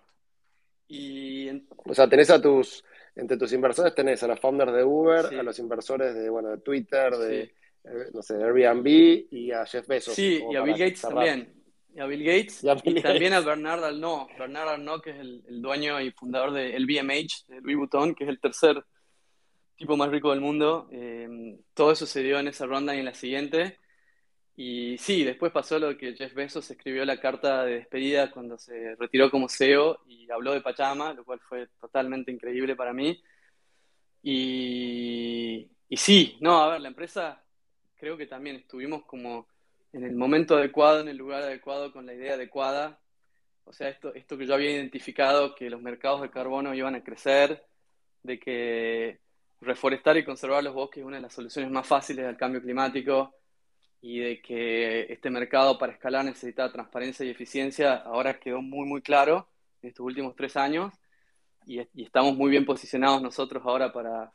Speaker 2: Y
Speaker 3: O sea, tenés a tus entre tus inversores tenés a los founders de Uber, a los inversores de, bueno, de Twitter, de, eh, no sé, Airbnb y a Jeff Bezos.
Speaker 2: Sí, y a Bill Gates también. Y a Bill Gates y, también a Bernard Arnault. Bernard Arnault, que es el, dueño y fundador de LVMH, de Louis Vuitton, que es el tercer tipo más rico del mundo. Eh, todo eso se dio en esa ronda y en la siguiente. Y sí, después pasó lo que Jeff Bezos escribió la carta de despedida cuando se retiró como CEO y habló de Pachama, lo cual fue totalmente increíble para mí. Y, y sí, no, a ver, la empresa creo que también estuvimos como en el momento adecuado, en el lugar adecuado, con la idea adecuada. O sea, esto, esto que yo había identificado, que los mercados de carbono iban a crecer, de que reforestar y conservar los bosques es una de las soluciones más fáciles al cambio climático y de que este mercado para escalar necesita transparencia y eficiencia, ahora quedó muy, muy claro en estos últimos tres años y, estamos muy bien posicionados nosotros ahora para,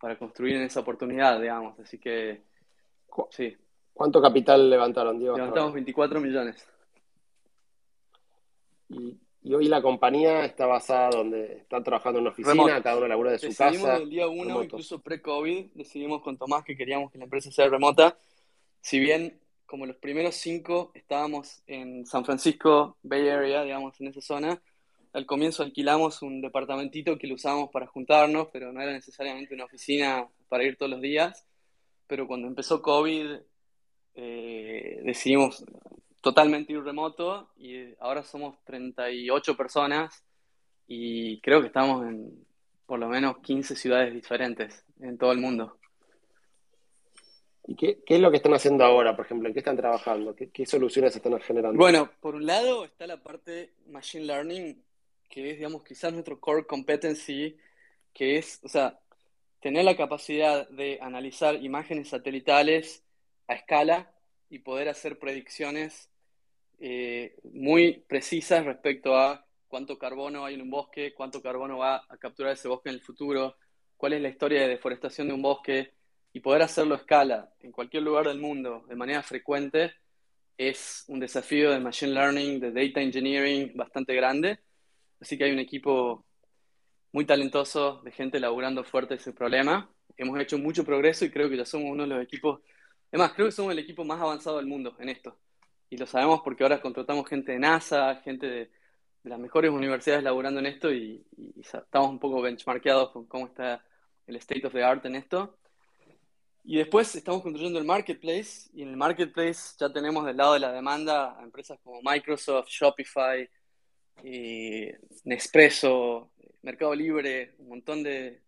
Speaker 2: para, construir en esa oportunidad, digamos. Así que, sí.
Speaker 3: ¿Cuánto capital levantaron, Diego?
Speaker 2: Levantamos 24 millones.
Speaker 3: Y, hoy la compañía está basada donde están trabajando en una oficina, cada uno labura de su casa.
Speaker 2: Decidimos el día uno, incluso pre-COVID, decidimos con Tomás que queríamos que la empresa sea remota si bien como los primeros cinco estábamos en San Francisco, Bay Area, digamos, en esa zona, al comienzo alquilamos un departamentito que lo usábamos para juntarnos, pero no era necesariamente una oficina para ir todos los días. Pero cuando empezó COVID, eh, decidimos totalmente ir remoto y ahora somos 38 personas y creo que estamos en por lo menos 15 ciudades diferentes en todo el mundo.
Speaker 3: ¿Y qué, es lo que están haciendo ahora, por ejemplo? ¿En qué están trabajando? ¿Qué, soluciones están generando?
Speaker 2: Bueno, por un lado está la parte Machine Learning, que es, digamos, quizás nuestro core competency, que es, o sea, tener la capacidad de analizar imágenes satelitales a escala y poder hacer predicciones eh, muy precisas respecto a cuánto carbono hay en un bosque, cuánto carbono va a capturar ese bosque en el futuro, cuál es la historia de deforestación de un bosque, y poder hacerlo a escala en cualquier lugar del mundo de manera frecuente es un desafío de Machine Learning, de Data Engineering bastante grande. Así que hay un equipo muy talentoso de gente laburando fuerte ese problema. Hemos hecho mucho progreso y creo que ya somos uno de los equipos, además creo que somos el equipo más avanzado del mundo en esto. Y lo sabemos porque ahora contratamos gente de NASA, gente de, las mejores universidades laburando en esto y, y, estamos un poco benchmarkeados con cómo está el state of the art en esto. Y después estamos construyendo el marketplace y en el marketplace ya tenemos del lado de la demanda a empresas como Microsoft, Shopify, eh, Nespresso, Mercado Libre, un montón de,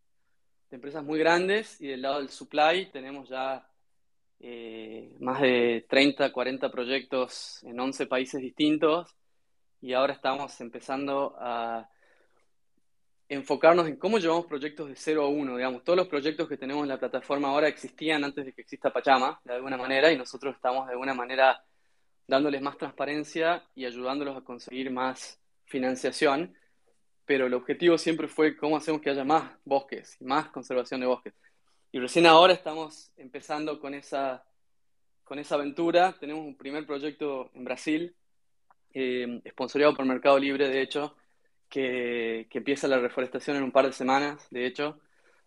Speaker 2: empresas muy grandes y del lado del supply tenemos ya eh, más de 30, 40 proyectos en 11 países distintos y ahora estamos empezando a enfocarnos en cómo llevamos proyectos de 0 a 1, digamos. Todos los proyectos que tenemos en la plataforma ahora existían antes de que exista Pachama, de alguna manera, y nosotros estamos de alguna manera dándoles más transparencia y ayudándolos a conseguir más financiación, pero el objetivo siempre fue cómo hacemos que haya más bosques y más conservación de bosques. Y recién ahora estamos empezando con esa, con esa aventura. Tenemos un primer proyecto en Brasil, eh, por Mercado Libre, de hecho, que, empieza la reforestación en un par de semanas, de hecho,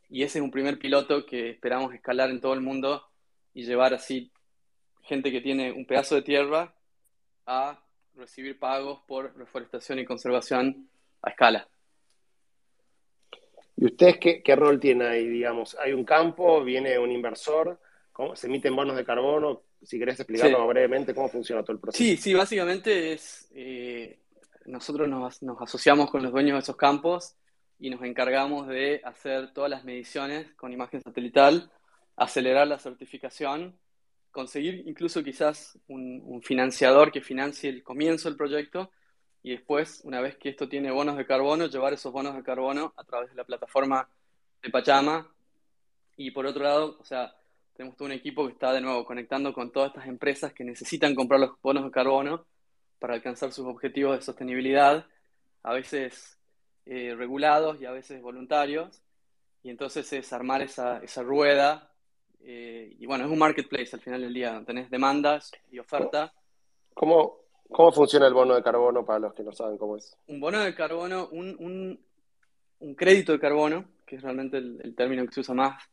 Speaker 2: y ese es un primer piloto que esperamos escalar en todo el mundo y llevar así gente que tiene un pedazo de tierra a recibir pagos por reforestación y conservación a escala.
Speaker 3: ¿Y ustedes qué, qué rol tienen ahí? Digamos, hay un campo, viene un inversor, ¿cómo? se emiten bonos de carbono. Si querés explicarnos brevemente cómo funciona todo el proceso.
Speaker 2: Sí, sí, básicamente es eh, nosotros nos, asociamos con los dueños de esos campos y nos encargamos de hacer todas las mediciones con imagen satelital, acelerar la certificación, conseguir incluso quizás un, financiador que financie el comienzo del proyecto y después, una vez que esto tiene bonos de carbono, llevar esos bonos de carbono a través de la plataforma de Pachama. Y por otro lado, o sea, tenemos todo un equipo que está de nuevo conectando con todas estas empresas que necesitan comprar los bonos de carbono para alcanzar sus objetivos de sostenibilidad, a veces eh, regulados y a veces voluntarios. Y entonces es armar esa, esa rueda. Eh, y bueno, es un marketplace al final del día, tenés demandas y oferta.
Speaker 3: ¿Cómo, ¿Cómo funciona el bono de carbono para los que no saben cómo es?
Speaker 2: Un bono de carbono, un, un, un crédito de carbono, que es realmente el, término que se usa más,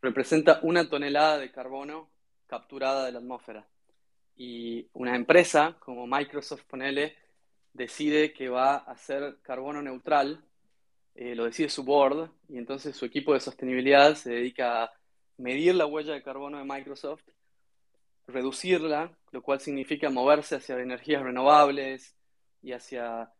Speaker 2: representa una tonelada de carbono capturada de la atmósfera. Y una empresa como Microsoft, ponele, decide que va a hacer carbono neutral, eh, lo decide su board, y entonces su equipo de sostenibilidad se dedica a medir la huella de carbono de Microsoft, reducirla, lo cual significa moverse hacia energías renovables y hacia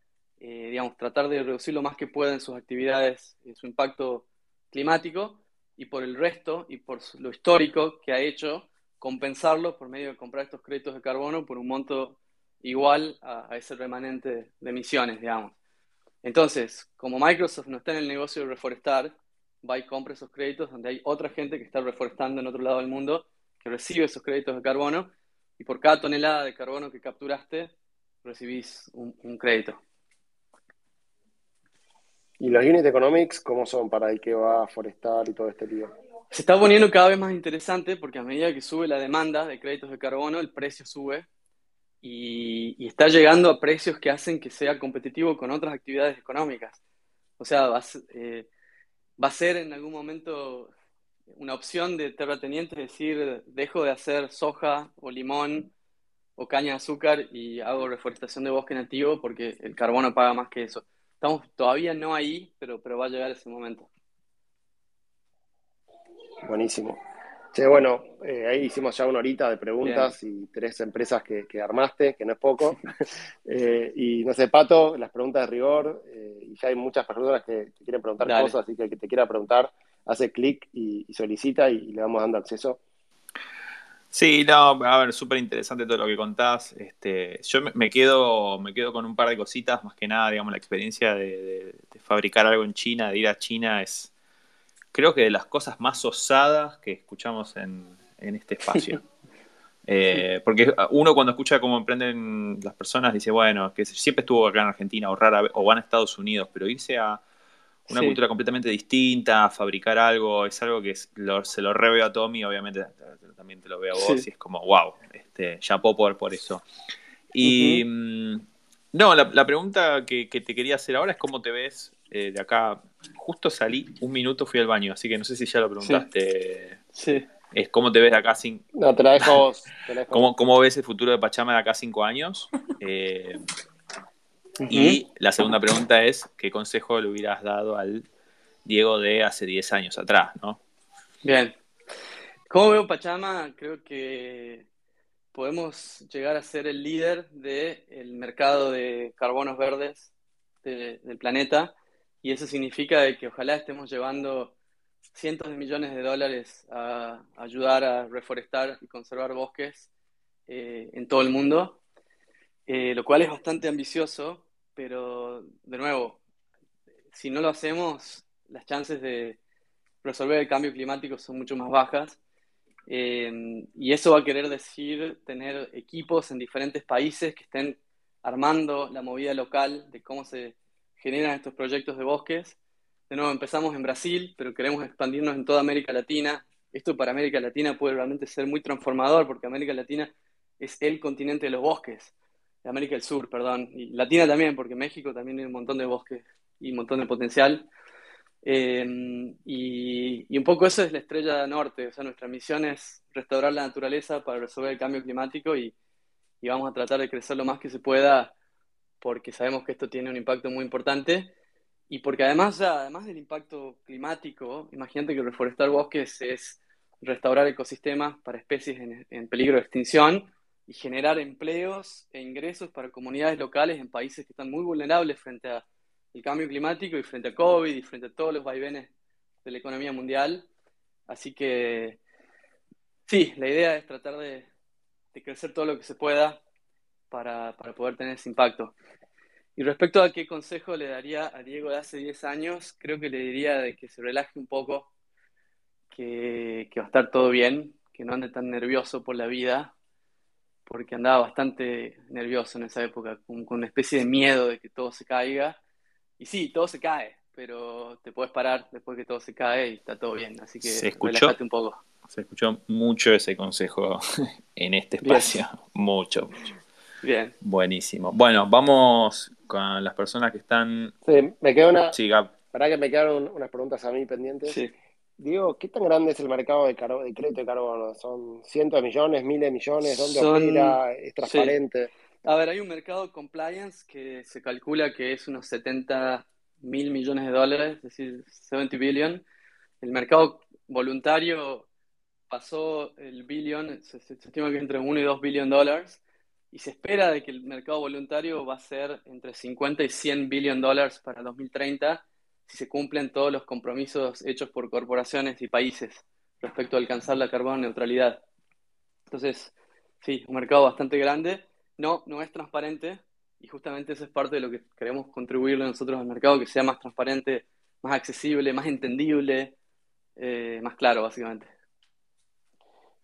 Speaker 2: eh, digamos, tratar de reducir lo más que pueda en sus actividades, en su impacto climático, y por el resto y por lo histórico que ha hecho, compensarlo por medio de comprar estos créditos de carbono por un monto igual a, ese remanente de emisiones, digamos. Entonces, como Microsoft no está en el negocio de reforestar, va y compra esos créditos donde hay otra gente que está reforestando en otro lado del mundo, que recibe esos créditos de carbono, y por cada tonelada de carbono que capturaste, recibís un crédito.
Speaker 3: ¿Y los unit economics cómo son para el que va a forestar y todo este lío?
Speaker 2: Se está poniendo cada vez más interesante porque a medida que sube la demanda de créditos de carbono, el precio sube y, está llegando a precios que hacen que sea competitivo con otras actividades económicas. O sea, va a, eh, va a ser en algún momento una opción de terrateniente, es decir, dejo de hacer soja o limón o caña de azúcar y hago reforestación de bosque nativo porque el carbono paga más que eso. Estamos todavía no ahí, pero, pero va a llegar ese momento.
Speaker 3: Buenísimo. Che, bueno, eh, ahí hicimos ya una horita de preguntas y tres empresas que, armaste, que no es poco. Eh, y no sé, Pato, las preguntas de rigor, eh, y ya hay muchas personas que te quieren preguntar cosas, así que el que te quiera preguntar, hace clic y, solicita y, le vamos dando acceso.
Speaker 1: Sí, no, a ver, súper interesante todo lo que contás. Este, yo me quedo, me quedo con un par de cositas, más que nada, digamos, la experiencia de, fabricar algo en China, de ir a China, es creo que de las cosas más osadas que escuchamos en, este espacio. Eh, porque uno cuando escucha cómo emprenden las personas dice, bueno, que siempre estuvo acá en Argentina o rara o van a Estados Unidos, pero irse a una cultura completamente distinta, fabricar algo, es algo que se lo reveo a Tommy, obviamente también te lo veo a vos y es como, wow, este, ya puedo por, por eso. Y mm, no, la, pregunta que, te quería hacer ahora es cómo te ves eh, de acá. Justo salí un minuto, fui al baño, así que no sé si ya lo preguntaste.
Speaker 2: Sí.
Speaker 1: Es cómo te ves de acá cinco...
Speaker 3: No, te la dejo vos.
Speaker 1: ¿Cómo, ¿Cómo, ves el futuro de Pachama de acá cinco años? Eh, y la segunda pregunta es, ¿qué consejo le hubieras dado al Diego de hace 10 años atrás, no?
Speaker 2: Bien. ¿Cómo veo Pachama? Creo que podemos llegar a ser el líder del mercado de carbonos verdes del planeta y eso significa que ojalá estemos llevando cientos de millones de dólares a ayudar a reforestar y conservar bosques eh, en todo el mundo eh, lo cual es bastante ambicioso, pero de nuevo, si no lo hacemos, las chances de resolver el cambio climático son mucho más bajas. Eh, y eso va a querer decir tener equipos en diferentes países que estén armando la movida local de cómo se generan estos proyectos de bosques. De nuevo, empezamos en Brasil, pero queremos expandirnos en toda América Latina. Esto para América Latina puede realmente ser muy transformador porque América Latina es el continente de los bosques de América del Sur, perdón, y Latina también, porque México también tiene un montón de bosques y un montón de potencial. Eh, y, un poco eso es la estrella norte, o sea, nuestra misión es restaurar la naturaleza para resolver el cambio climático y, vamos a tratar de crecer lo más que se pueda porque sabemos que esto tiene un impacto muy importante y porque además, además del impacto climático, imagínate que reforestar bosques es restaurar ecosistemas para especies en peligro de extinción y generar empleos e ingresos para comunidades locales en países que están muy vulnerables frente al cambio climático y frente a COVID y frente a todos los vaivenes de la economía mundial. Así que sí, la idea es tratar de, crecer todo lo que se pueda para, poder tener ese impacto. Y respecto a qué consejo le daría a Diego de hace 10 años, creo que le diría de que se relaje un poco, que, que va a estar todo bien, que no ande tan nervioso por la vida, porque andaba bastante nervioso en esa época, con, una especie de miedo de que todo se caiga. Y sí, todo se cae, pero te puedes parar después que todo se cae y está todo bien. Así que
Speaker 1: se escuchó,
Speaker 2: un poco.
Speaker 1: Se escuchó mucho ese consejo en este espacio. Mucho, mucho.
Speaker 2: Bien.
Speaker 1: Buenísimo. Bueno, vamos con las personas que están.
Speaker 3: Sí, me queda una.
Speaker 1: Sí,
Speaker 3: para que me quedaron unas preguntas a mí pendientes. Sí. Diego, ¿qué tan grande es el mercado de, de crédito de carbono? ¿Son cientos de millones, miles de millones? ¿Dónde opera? ¿Es transparente?
Speaker 2: A ver, hay un mercado compliance que se calcula que es unos 70 mil millones de dólares, es decir, 70 billion. El mercado voluntario pasó el billón, se, estima que es entre 1 y 2 billion dólares, y se espera de que el mercado voluntario va a ser entre 50 y 100 billion dólares para 2030 si se cumplen todos los compromisos hechos por corporaciones y países respecto a alcanzar la carbono neutralidad. Entonces, sí, un mercado bastante grande. No, no es transparente y justamente eso es parte de lo que queremos contribuirle nosotros al mercado, que sea más transparente, más accesible, más entendible, eh, más claro, básicamente.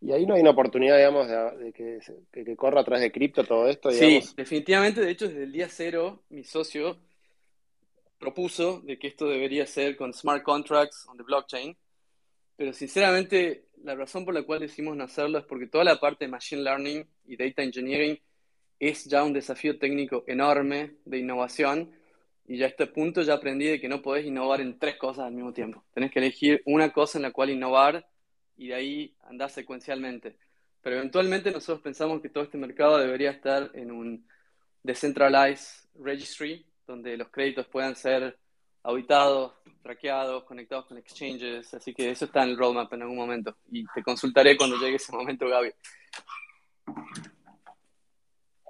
Speaker 3: Y ahí no hay una oportunidad, digamos, de, que, corra atrás de cripto todo esto.
Speaker 2: Sí, definitivamente. De hecho, desde el día cero, mi socio propuso de que esto debería ser con smart contracts on the blockchain, pero sinceramente la razón por la cual decidimos no hacerlo es porque toda la parte de machine learning y data engineering es ya un desafío técnico enorme de innovación y ya a este punto ya aprendí de que no podés innovar en tres cosas al mismo tiempo. Tenés que elegir una cosa en la cual innovar y de ahí andar secuencialmente. Pero eventualmente nosotros pensamos que todo este mercado debería estar en un decentralized registry donde los créditos puedan ser auditados, traqueados, conectados con exchanges, así que eso está en el roadmap en algún momento y te consultaré cuando llegue ese momento, Gaby.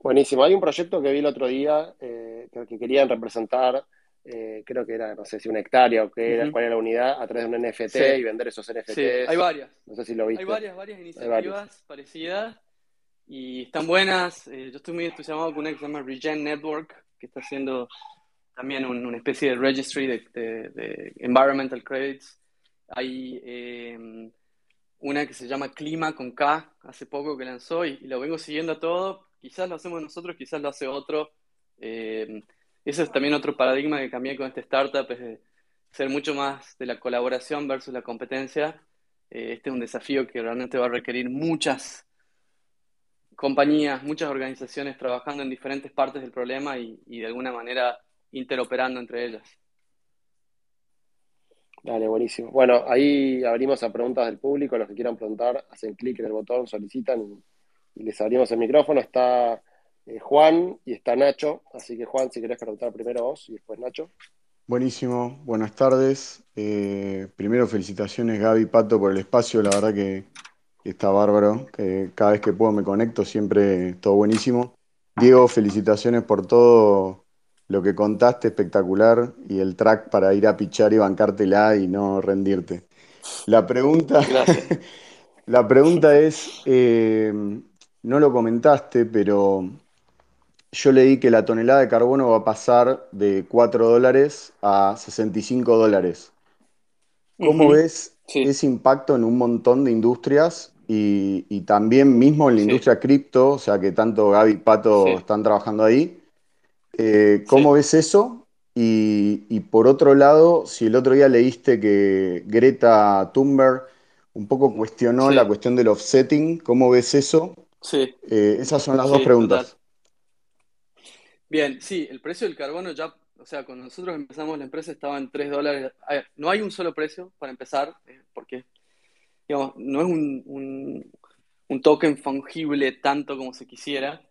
Speaker 3: Buenísimo. Hay un proyecto que vi el otro día eh, que querían representar, eh, creo que era, no sé si una hectárea o qué era, cuál era la unidad, a través de un NFT y vender esos NFTs. Sí,
Speaker 2: hay varias.
Speaker 3: No sé si lo viste.
Speaker 2: Hay varias, varias iniciativas parecidas y están buenas. Eh, yo estoy muy entusiasmado con una que se llama Regen Network, que está haciendo también una especie de registry de, environmental credits. Hay em, una que se llama Clima con K, hace poco que lanzó y, lo vengo siguiendo a todo. Quizás lo hacemos nosotros, quizás lo hace otro. Eh, ese es también otro paradigma que cambié con este startup, es de ser mucho más de la colaboración versus la competencia. Eh, este es un desafío que realmente va a requerir muchas compañías, muchas organizaciones trabajando en diferentes partes del problema y, de alguna manera interoperando entre ellas.
Speaker 3: Dale, buenísimo. Bueno, ahí abrimos a preguntas del público. Los que quieran preguntar, hacen clic en el botón, solicitan y, les abrimos el micrófono. Está eh, Juan y está Nacho. Así que Juan, si querés preguntar primero vos y después Nacho.
Speaker 4: Buenísimo, buenas tardes. Eh, primero felicitaciones Gaby Pato por el espacio, la verdad que está bárbaro. que cada vez que puedo me conecto, siempre todo buenísimo. Diego, felicitaciones por todo lo que contaste, espectacular, y el track para ir a pichar y bancártela y no rendirte. La pregunta, la pregunta es, eh, no lo comentaste, pero yo leí que la tonelada de carbono va a pasar de 4 dólares a 65 dólares. ¿Cómo ves ese impacto en un montón de industrias y, también mismo en la industria cripto, o sea que tanto Gaby y Pato están trabajando ahí. Eh, ¿Cómo ves eso? Y, por otro lado, si el otro día leíste que Greta Thunberg un poco cuestionó la cuestión del offsetting, ¿cómo ves eso?
Speaker 2: Sí.
Speaker 4: Eh, esas son las dos preguntas.
Speaker 2: Bien, sí, el precio del carbono ya, o sea, cuando nosotros empezamos la empresa estaba en 3 dólares. no hay un solo precio para empezar, eh, porque digamos, no es un, token fungible tanto como se quisiera,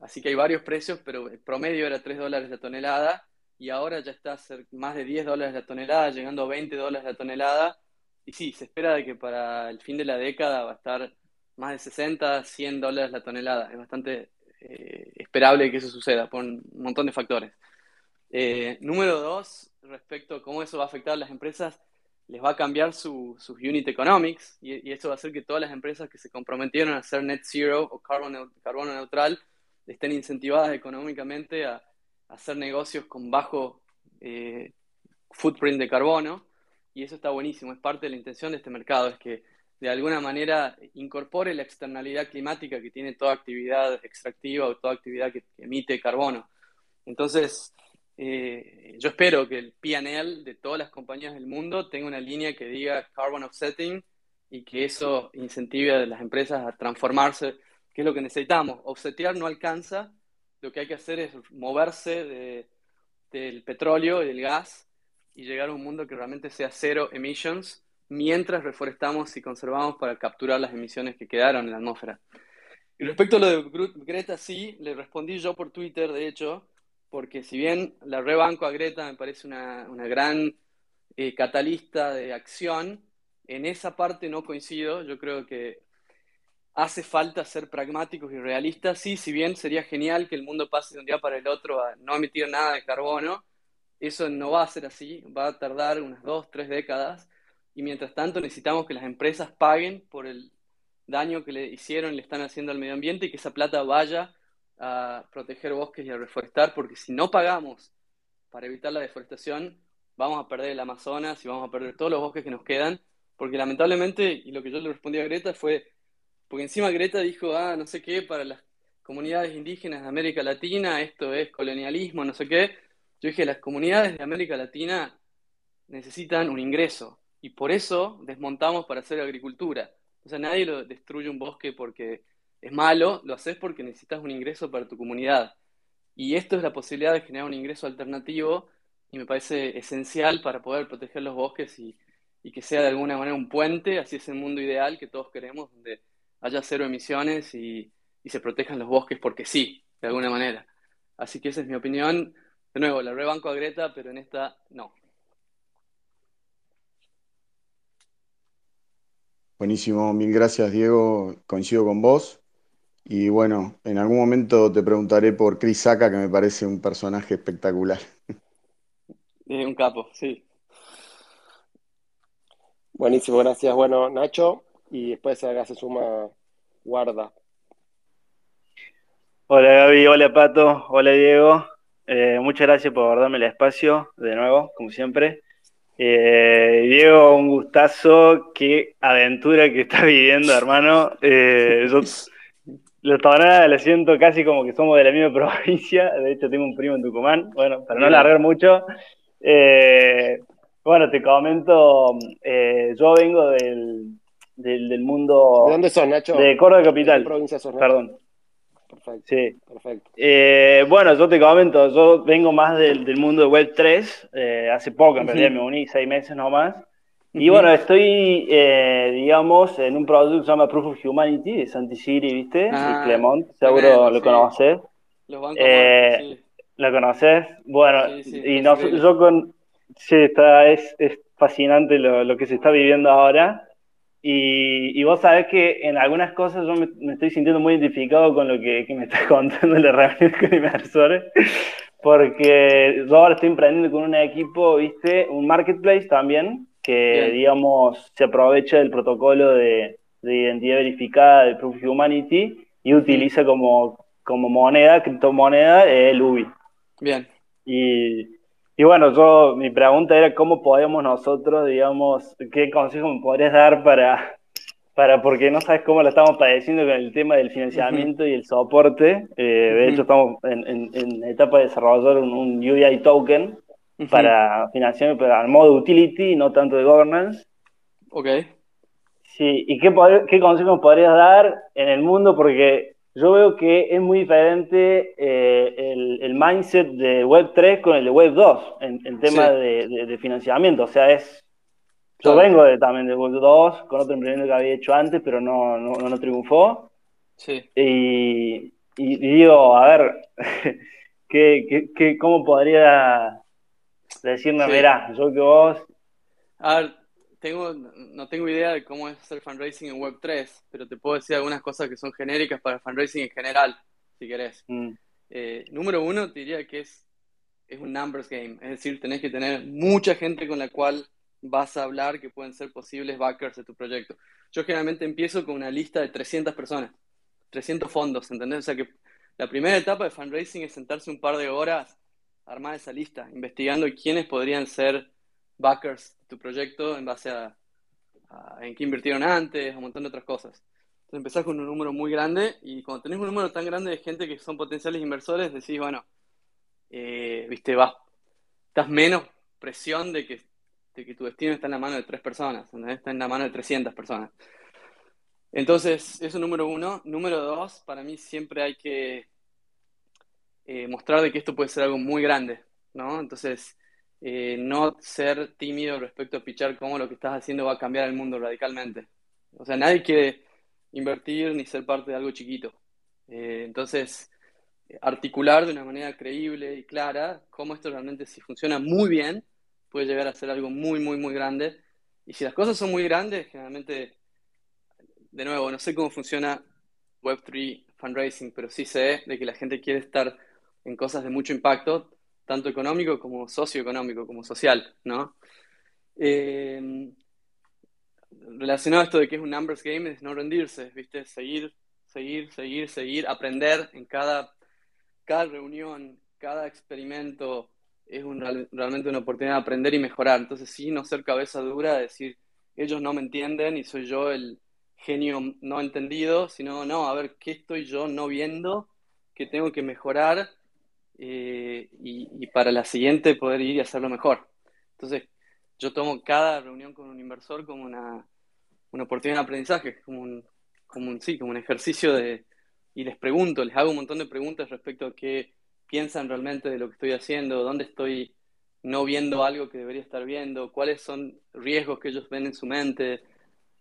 Speaker 2: así que hay varios precios, pero el promedio era 3 dólares la tonelada y ahora ya está más de 10 dólares la tonelada, llegando a 20 dólares la tonelada. Y sí, se espera de que para el fin de la década va a estar más de 60, 100 dólares la tonelada. Es bastante eh, esperable que eso suceda por un montón de factores. Eh, número dos, respecto a cómo eso va a afectar a las empresas, les va a cambiar sus unit economics y, eso va a hacer que todas las empresas que se comprometieron a ser net zero o carbono, carbono neutral estén incentivadas económicamente a, hacer negocios con bajo eh, footprint de carbono y eso está buenísimo, es parte de la intención de este mercado, es que de alguna manera incorpore la externalidad climática que tiene toda actividad extractiva o toda actividad que emite carbono. Entonces, eh, yo espero que el PNL de todas las compañías del mundo tenga una línea que diga carbon offsetting y que eso incentive a las empresas a transformarse, que es lo que necesitamos. Offsetear no alcanza, lo que hay que hacer es moverse del petróleo y del gas y llegar a un mundo que realmente sea cero emissions mientras reforestamos y conservamos para capturar las emisiones que quedaron en la atmósfera. Y respecto a lo de Greta, sí, le respondí yo por Twitter, de hecho, porque si bien la rebanco a Greta me parece una, gran eh, catalista de acción, en esa parte no coincido. Yo creo que hace falta ser pragmáticos y realistas. Sí, si bien sería genial que el mundo pase de un día para el otro a no emitir nada de carbono, eso no va a ser así, va a tardar unas dos, tres décadas. Y mientras tanto necesitamos que las empresas paguen por el daño que le hicieron le están haciendo al medio ambiente y que esa plata vaya a proteger bosques y a reforestar, porque si no pagamos para evitar la deforestación, vamos a perder el Amazonas y vamos a perder todos los bosques que nos quedan, porque lamentablemente, y lo que yo le respondí a Greta fue, porque encima Greta dijo, ah, no sé qué, para las comunidades indígenas de América Latina, esto es colonialismo, no sé qué. Yo dije, las comunidades de América Latina necesitan un ingreso, y por eso desmontamos para hacer agricultura. O sea, nadie lo destruye un bosque porque es malo, lo haces porque necesitas un ingreso para tu comunidad. Y esto es la posibilidad de generar un ingreso alternativo y me parece esencial para poder proteger los bosques y, que sea de alguna manera un puente hacia ese mundo ideal que todos queremos, donde haya cero emisiones y, se protejan los bosques porque sí, de alguna manera. Así que esa es mi opinión. De nuevo, la rebanco a Greta, pero en esta no.
Speaker 4: Buenísimo, mil gracias Diego, coincido con vos. Y bueno, en algún momento te preguntaré por Chris Saka, que me parece un personaje espectacular.
Speaker 2: un capo, sí.
Speaker 3: Buenísimo, gracias. Bueno, Nacho, y después acá se suma Guarda.
Speaker 5: Hola Gaby, hola Pato, hola Diego. Eh, muchas gracias por darme el espacio de nuevo, como siempre. Eh, Diego, un gustazo, qué aventura que estás viviendo, hermano. Eh, yo los Tabanadas la siento casi como que somos de la misma provincia. De hecho, tengo un primo en Tucumán. Bueno, para no alargar mucho. Eh, bueno, te comento, eh, yo vengo del, del, mundo...
Speaker 3: ¿De dónde son, Nacho?
Speaker 5: De Córdoba Capital.
Speaker 3: ¿De provincia
Speaker 5: Perdón.
Speaker 3: Perfecto.
Speaker 5: Sí.
Speaker 3: Perfecto.
Speaker 5: Eh, bueno, yo te comento, yo vengo más del, del mundo de Web 3. hace poco, en realidad, me uní seis meses nomás. Y bueno, estoy, eh, digamos, en un proyecto que se llama Proof of Humanity de Santisiri, ¿viste? Ah, Clemont, seguro lo conoces.
Speaker 2: eh,
Speaker 5: ¿Lo conoces? Bueno, y no, yo con... Sí, está, es, es fascinante lo, lo, que se está viviendo ahora. Y, y, vos sabés que en algunas cosas yo me, estoy sintiendo muy identificado con lo que, que me estás contando la reunión con inversores, porque yo ahora estoy emprendiendo con un equipo, ¿viste? Un marketplace también, que, digamos, se aprovecha del protocolo de, identidad verificada de Proof of Humanity y utiliza como, como moneda, criptomoneda, el UBI.
Speaker 2: Bien.
Speaker 5: Y, y, bueno, yo, mi pregunta era cómo podemos nosotros, digamos, qué consejo me podrías dar para, para, porque no sabes cómo lo estamos padeciendo con el tema del financiamiento y el soporte. Eh, de hecho, estamos en, en, etapa de desarrollar un, un UBI token para financiar, pero al modo utility, no tanto de governance.
Speaker 2: Ok.
Speaker 5: Sí, ¿y qué, qué consejos podrías dar en el mundo? Porque yo veo que es muy diferente eh, el, el, mindset de Web 3 con el de Web 2 en, en tema de, de, financiamiento. O sea, es. Yo vengo de, también de Web 2 con otro emprendimiento que había hecho antes, pero no, no, no triunfó.
Speaker 2: Sí.
Speaker 5: Y, y, digo, a ver, ¿qué, qué, qué, ¿cómo podría Decirme, verá, yo que vos.
Speaker 2: A ver, tengo, no tengo idea de cómo es hacer fundraising en Web3, pero te puedo decir algunas cosas que son genéricas para fundraising en general, si querés.
Speaker 5: Mm.
Speaker 2: Eh, número uno, te diría que es, es un numbers game, es decir, tenés que tener mucha gente con la cual vas a hablar que pueden ser posibles backers de tu proyecto. Yo generalmente empiezo con una lista de 300 personas, 300 fondos, ¿entendés? O sea que la primera etapa de fundraising es sentarse un par de horas armar esa lista, investigando quiénes podrían ser backers de tu proyecto en base a, en qué invirtieron antes, un montón de otras cosas. Entonces empezás con un número muy grande y cuando tenés un número tan grande de gente que son potenciales inversores, decís, bueno, eh, viste, vas, estás menos presión de que, de que tu destino está en la mano de tres personas, está en la mano de 300 personas. Entonces, eso número uno. Número dos, para mí siempre hay que eh, mostrar de que esto puede ser algo muy grande, ¿no? Entonces, eh, no ser tímido respecto a pichar cómo lo que estás haciendo va a cambiar el mundo radicalmente. O sea, nadie quiere invertir ni ser parte de algo chiquito. Eh, entonces, articular de una manera creíble y clara cómo esto realmente, si funciona muy bien, puede llegar a ser algo muy, muy, muy grande. Y si las cosas son muy grandes, generalmente, de nuevo, no sé cómo funciona Web3 fundraising, pero sí sé de que la gente quiere estar en cosas de mucho impacto, tanto económico como socioeconómico, como social, ¿no? Eh, relacionado a esto de que es un numbers game, es no rendirse, ¿viste? Seguir, seguir, seguir, seguir, aprender en cada, cada reunión, cada experimento, es realmente una oportunidad de aprender y mejorar. Entonces, sí, no ser cabeza dura, decir, ellos no me entienden y soy yo el genio no entendido, sino, no, a ver, ¿qué estoy yo no viendo? ¿Qué tengo que mejorar? Eh, y, para la siguiente poder ir y hacerlo mejor. Entonces, yo tomo cada reunión con un inversor como una, una oportunidad de aprendizaje, como un, como un, sí, como un ejercicio de... Y les pregunto, les hago un montón de preguntas respecto a qué piensan realmente de lo que estoy haciendo, dónde estoy no viendo algo que debería estar viendo, cuáles son riesgos que ellos ven en su mente,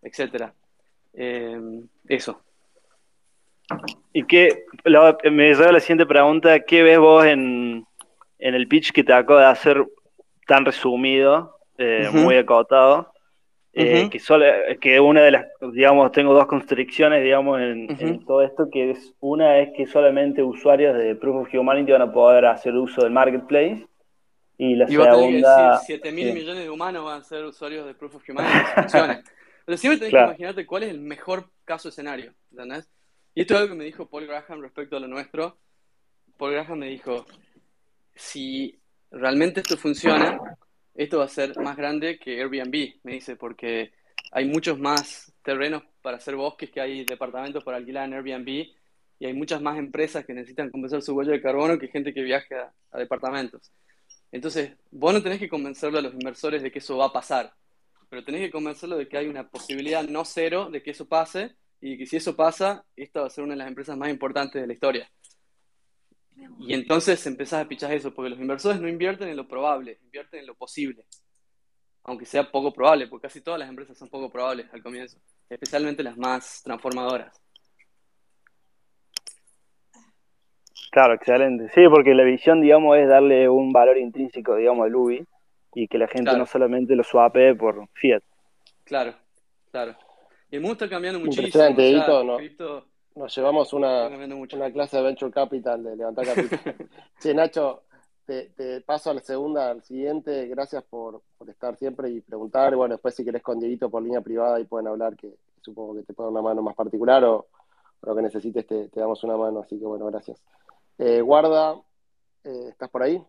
Speaker 2: etcétera. Eh, eso.
Speaker 5: Y que me lleva la siguiente pregunta, ¿qué ves vos en, el pitch que te acabo de hacer tan resumido, eh, muy acotado? Eh, que, solo, que una de las, digamos, tengo dos constricciones, digamos, en, todo esto, que es una es que solamente usuarios de Proof of Humanity van a poder hacer uso del marketplace. Y la segunda...
Speaker 2: 7 mil millones de humanos van a ser usuarios de Proof of Humanity. Pero siempre tenés que imaginarte cuál es el mejor caso escenario, ¿entendés? Y esto es algo que me dijo Paul Graham respecto a lo nuestro. Paul Graham me dijo, si realmente esto funciona, esto va a ser más grande que Airbnb, me dice, porque hay muchos más terrenos para hacer bosques que hay departamentos para alquilar en Airbnb y hay muchas más empresas que necesitan compensar su huella de carbono que gente que viaja a, departamentos. Entonces, vos no tenés que convencerlo a los inversores de que eso va a pasar, pero tenés que convencerlo de que hay una posibilidad no cero de que eso pase y que si eso pasa, esta va a ser una de las empresas más importantes de la historia. Y entonces empezás a pichar eso, porque los inversores no invierten en lo probable, invierten en lo posible. Aunque sea poco probable, porque casi todas las empresas son poco probables al comienzo, especialmente las más transformadoras.
Speaker 5: Claro, excelente. Sí, porque la visión, digamos, es darle un valor intrínseco, digamos, al UBI y que la gente no solamente lo swape por fiat.
Speaker 2: Claro, claro. Y el mundo está cambiando muchísimo.
Speaker 3: ¿no? Nos llevamos una, una clase de Venture Capital, de levantar capital. sí, Nacho, te, paso a la segunda, al siguiente. Gracias por, estar siempre y preguntar. Bueno, después si querés con Dieguito por línea privada y pueden hablar, que supongo que te puedo dar una mano más particular o, lo que necesites te, damos una mano. Así que bueno, gracias. Eh, guarda, eh, ¿estás por ahí?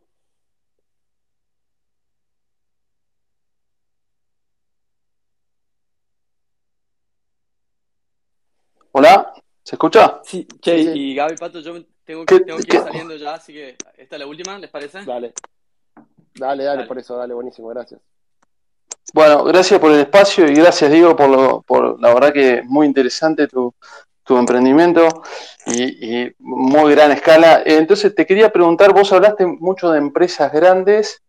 Speaker 6: Hola. ¿Se escucha?
Speaker 2: Sí, Che, y Gaby Pato, yo tengo que, tengo que ir saliendo ya, así que esta es la última, ¿les parece?
Speaker 3: Dale. Dale, dale, por eso, dale, buenísimo, gracias.
Speaker 6: Bueno, gracias por el espacio y gracias, Diego, por, lo, por la verdad que muy interesante tu, tu emprendimiento y, muy gran escala. Entonces, te quería preguntar, vos hablaste mucho de empresas grandes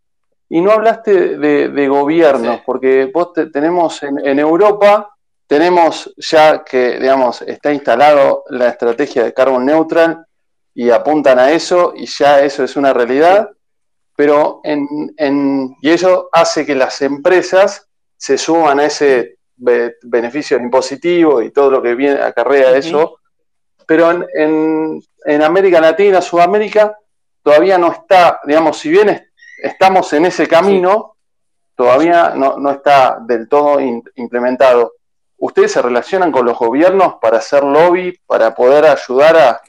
Speaker 6: y no hablaste de, de gobiernos, porque vos tenemos en, en Europa tenemos ya que, digamos, está instalado la estrategia de carbon neutral y apuntan a eso y ya eso es una realidad, pero en, y eso hace que las empresas se suman a ese beneficio impositivo y todo lo que viene acarrea eso, pero en, en, América Latina, Sudamérica, todavía no está, digamos, si bien estamos en ese camino, todavía no, no está del todo implementado. ¿Ustedes se relacionan con los gobiernos para hacer lobby, para poder ayudar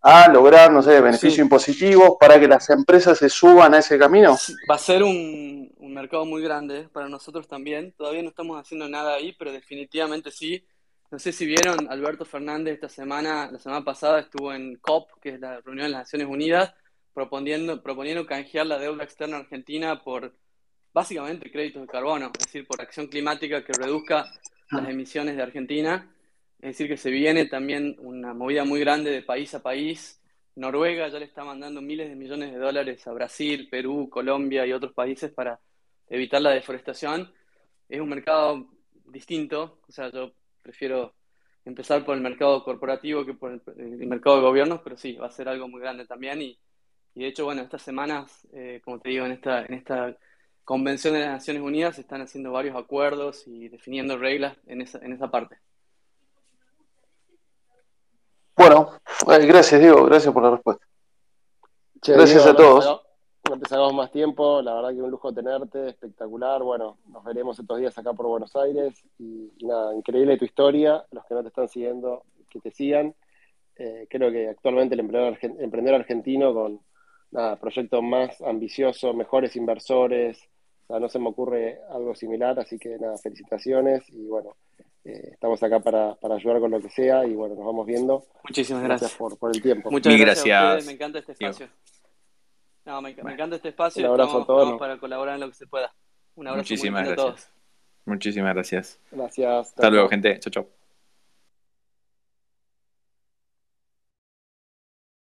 Speaker 6: a, lograr, no sé, beneficios impositivos, para que las empresas se suban a ese camino?
Speaker 2: Va a ser un, mercado muy grande para nosotros también. Todavía no estamos haciendo nada ahí, pero definitivamente sí. No sé si vieron, Alberto Fernández esta semana, la semana pasada estuvo en COP, que es la reunión de las Naciones Unidas, proponiendo, proponiendo canjear la deuda externa argentina por básicamente créditos de carbono, es decir, por acción climática que reduzca las emisiones de Argentina. Es decir, que se viene también una movida muy grande de país a país Noruega ya le está mandando miles de millones de dólares a Brasil, Perú, Colombia y otros países para evitar la deforestación. Es un mercado distinto, o sea, yo prefiero empezar por el mercado corporativo que por el, mercado de gobiernos, pero sí, va a ser algo muy grande también. Y, de hecho, bueno, estas semanas, eh, como te digo, en esta, en esta convención de las Naciones Unidas se están haciendo varios acuerdos y definiendo reglas en esa, en esa parte.
Speaker 6: Bueno, eh, gracias Diego, gracias por la respuesta. gracias a todos.
Speaker 3: No te sacamos más tiempo, la verdad que un lujo tenerte, espectacular. Bueno, nos veremos estos días acá por Buenos Aires y, nada, increíble tu historia. Los que no te están siguiendo, que te sigan. Eh, creo que actualmente el emprendedor, emprendedor argentino con nada, proyectos más ambiciosos, mejores inversores, no se me ocurre algo similar, así que nada, felicitaciones y bueno, eh, estamos acá para, ayudar con lo que sea y bueno, nos vamos viendo.
Speaker 2: Muchísimas gracias,
Speaker 3: por, por, el tiempo.
Speaker 2: Muchas gracias. me encanta este espacio. No, me, encanta este espacio. Un abrazo a todos. para colaborar en lo que se pueda. Un abrazo
Speaker 1: Muchísimas gracias. a todos. Muchísimas gracias.
Speaker 3: Gracias.
Speaker 1: Hasta luego, gente. Chau, chau.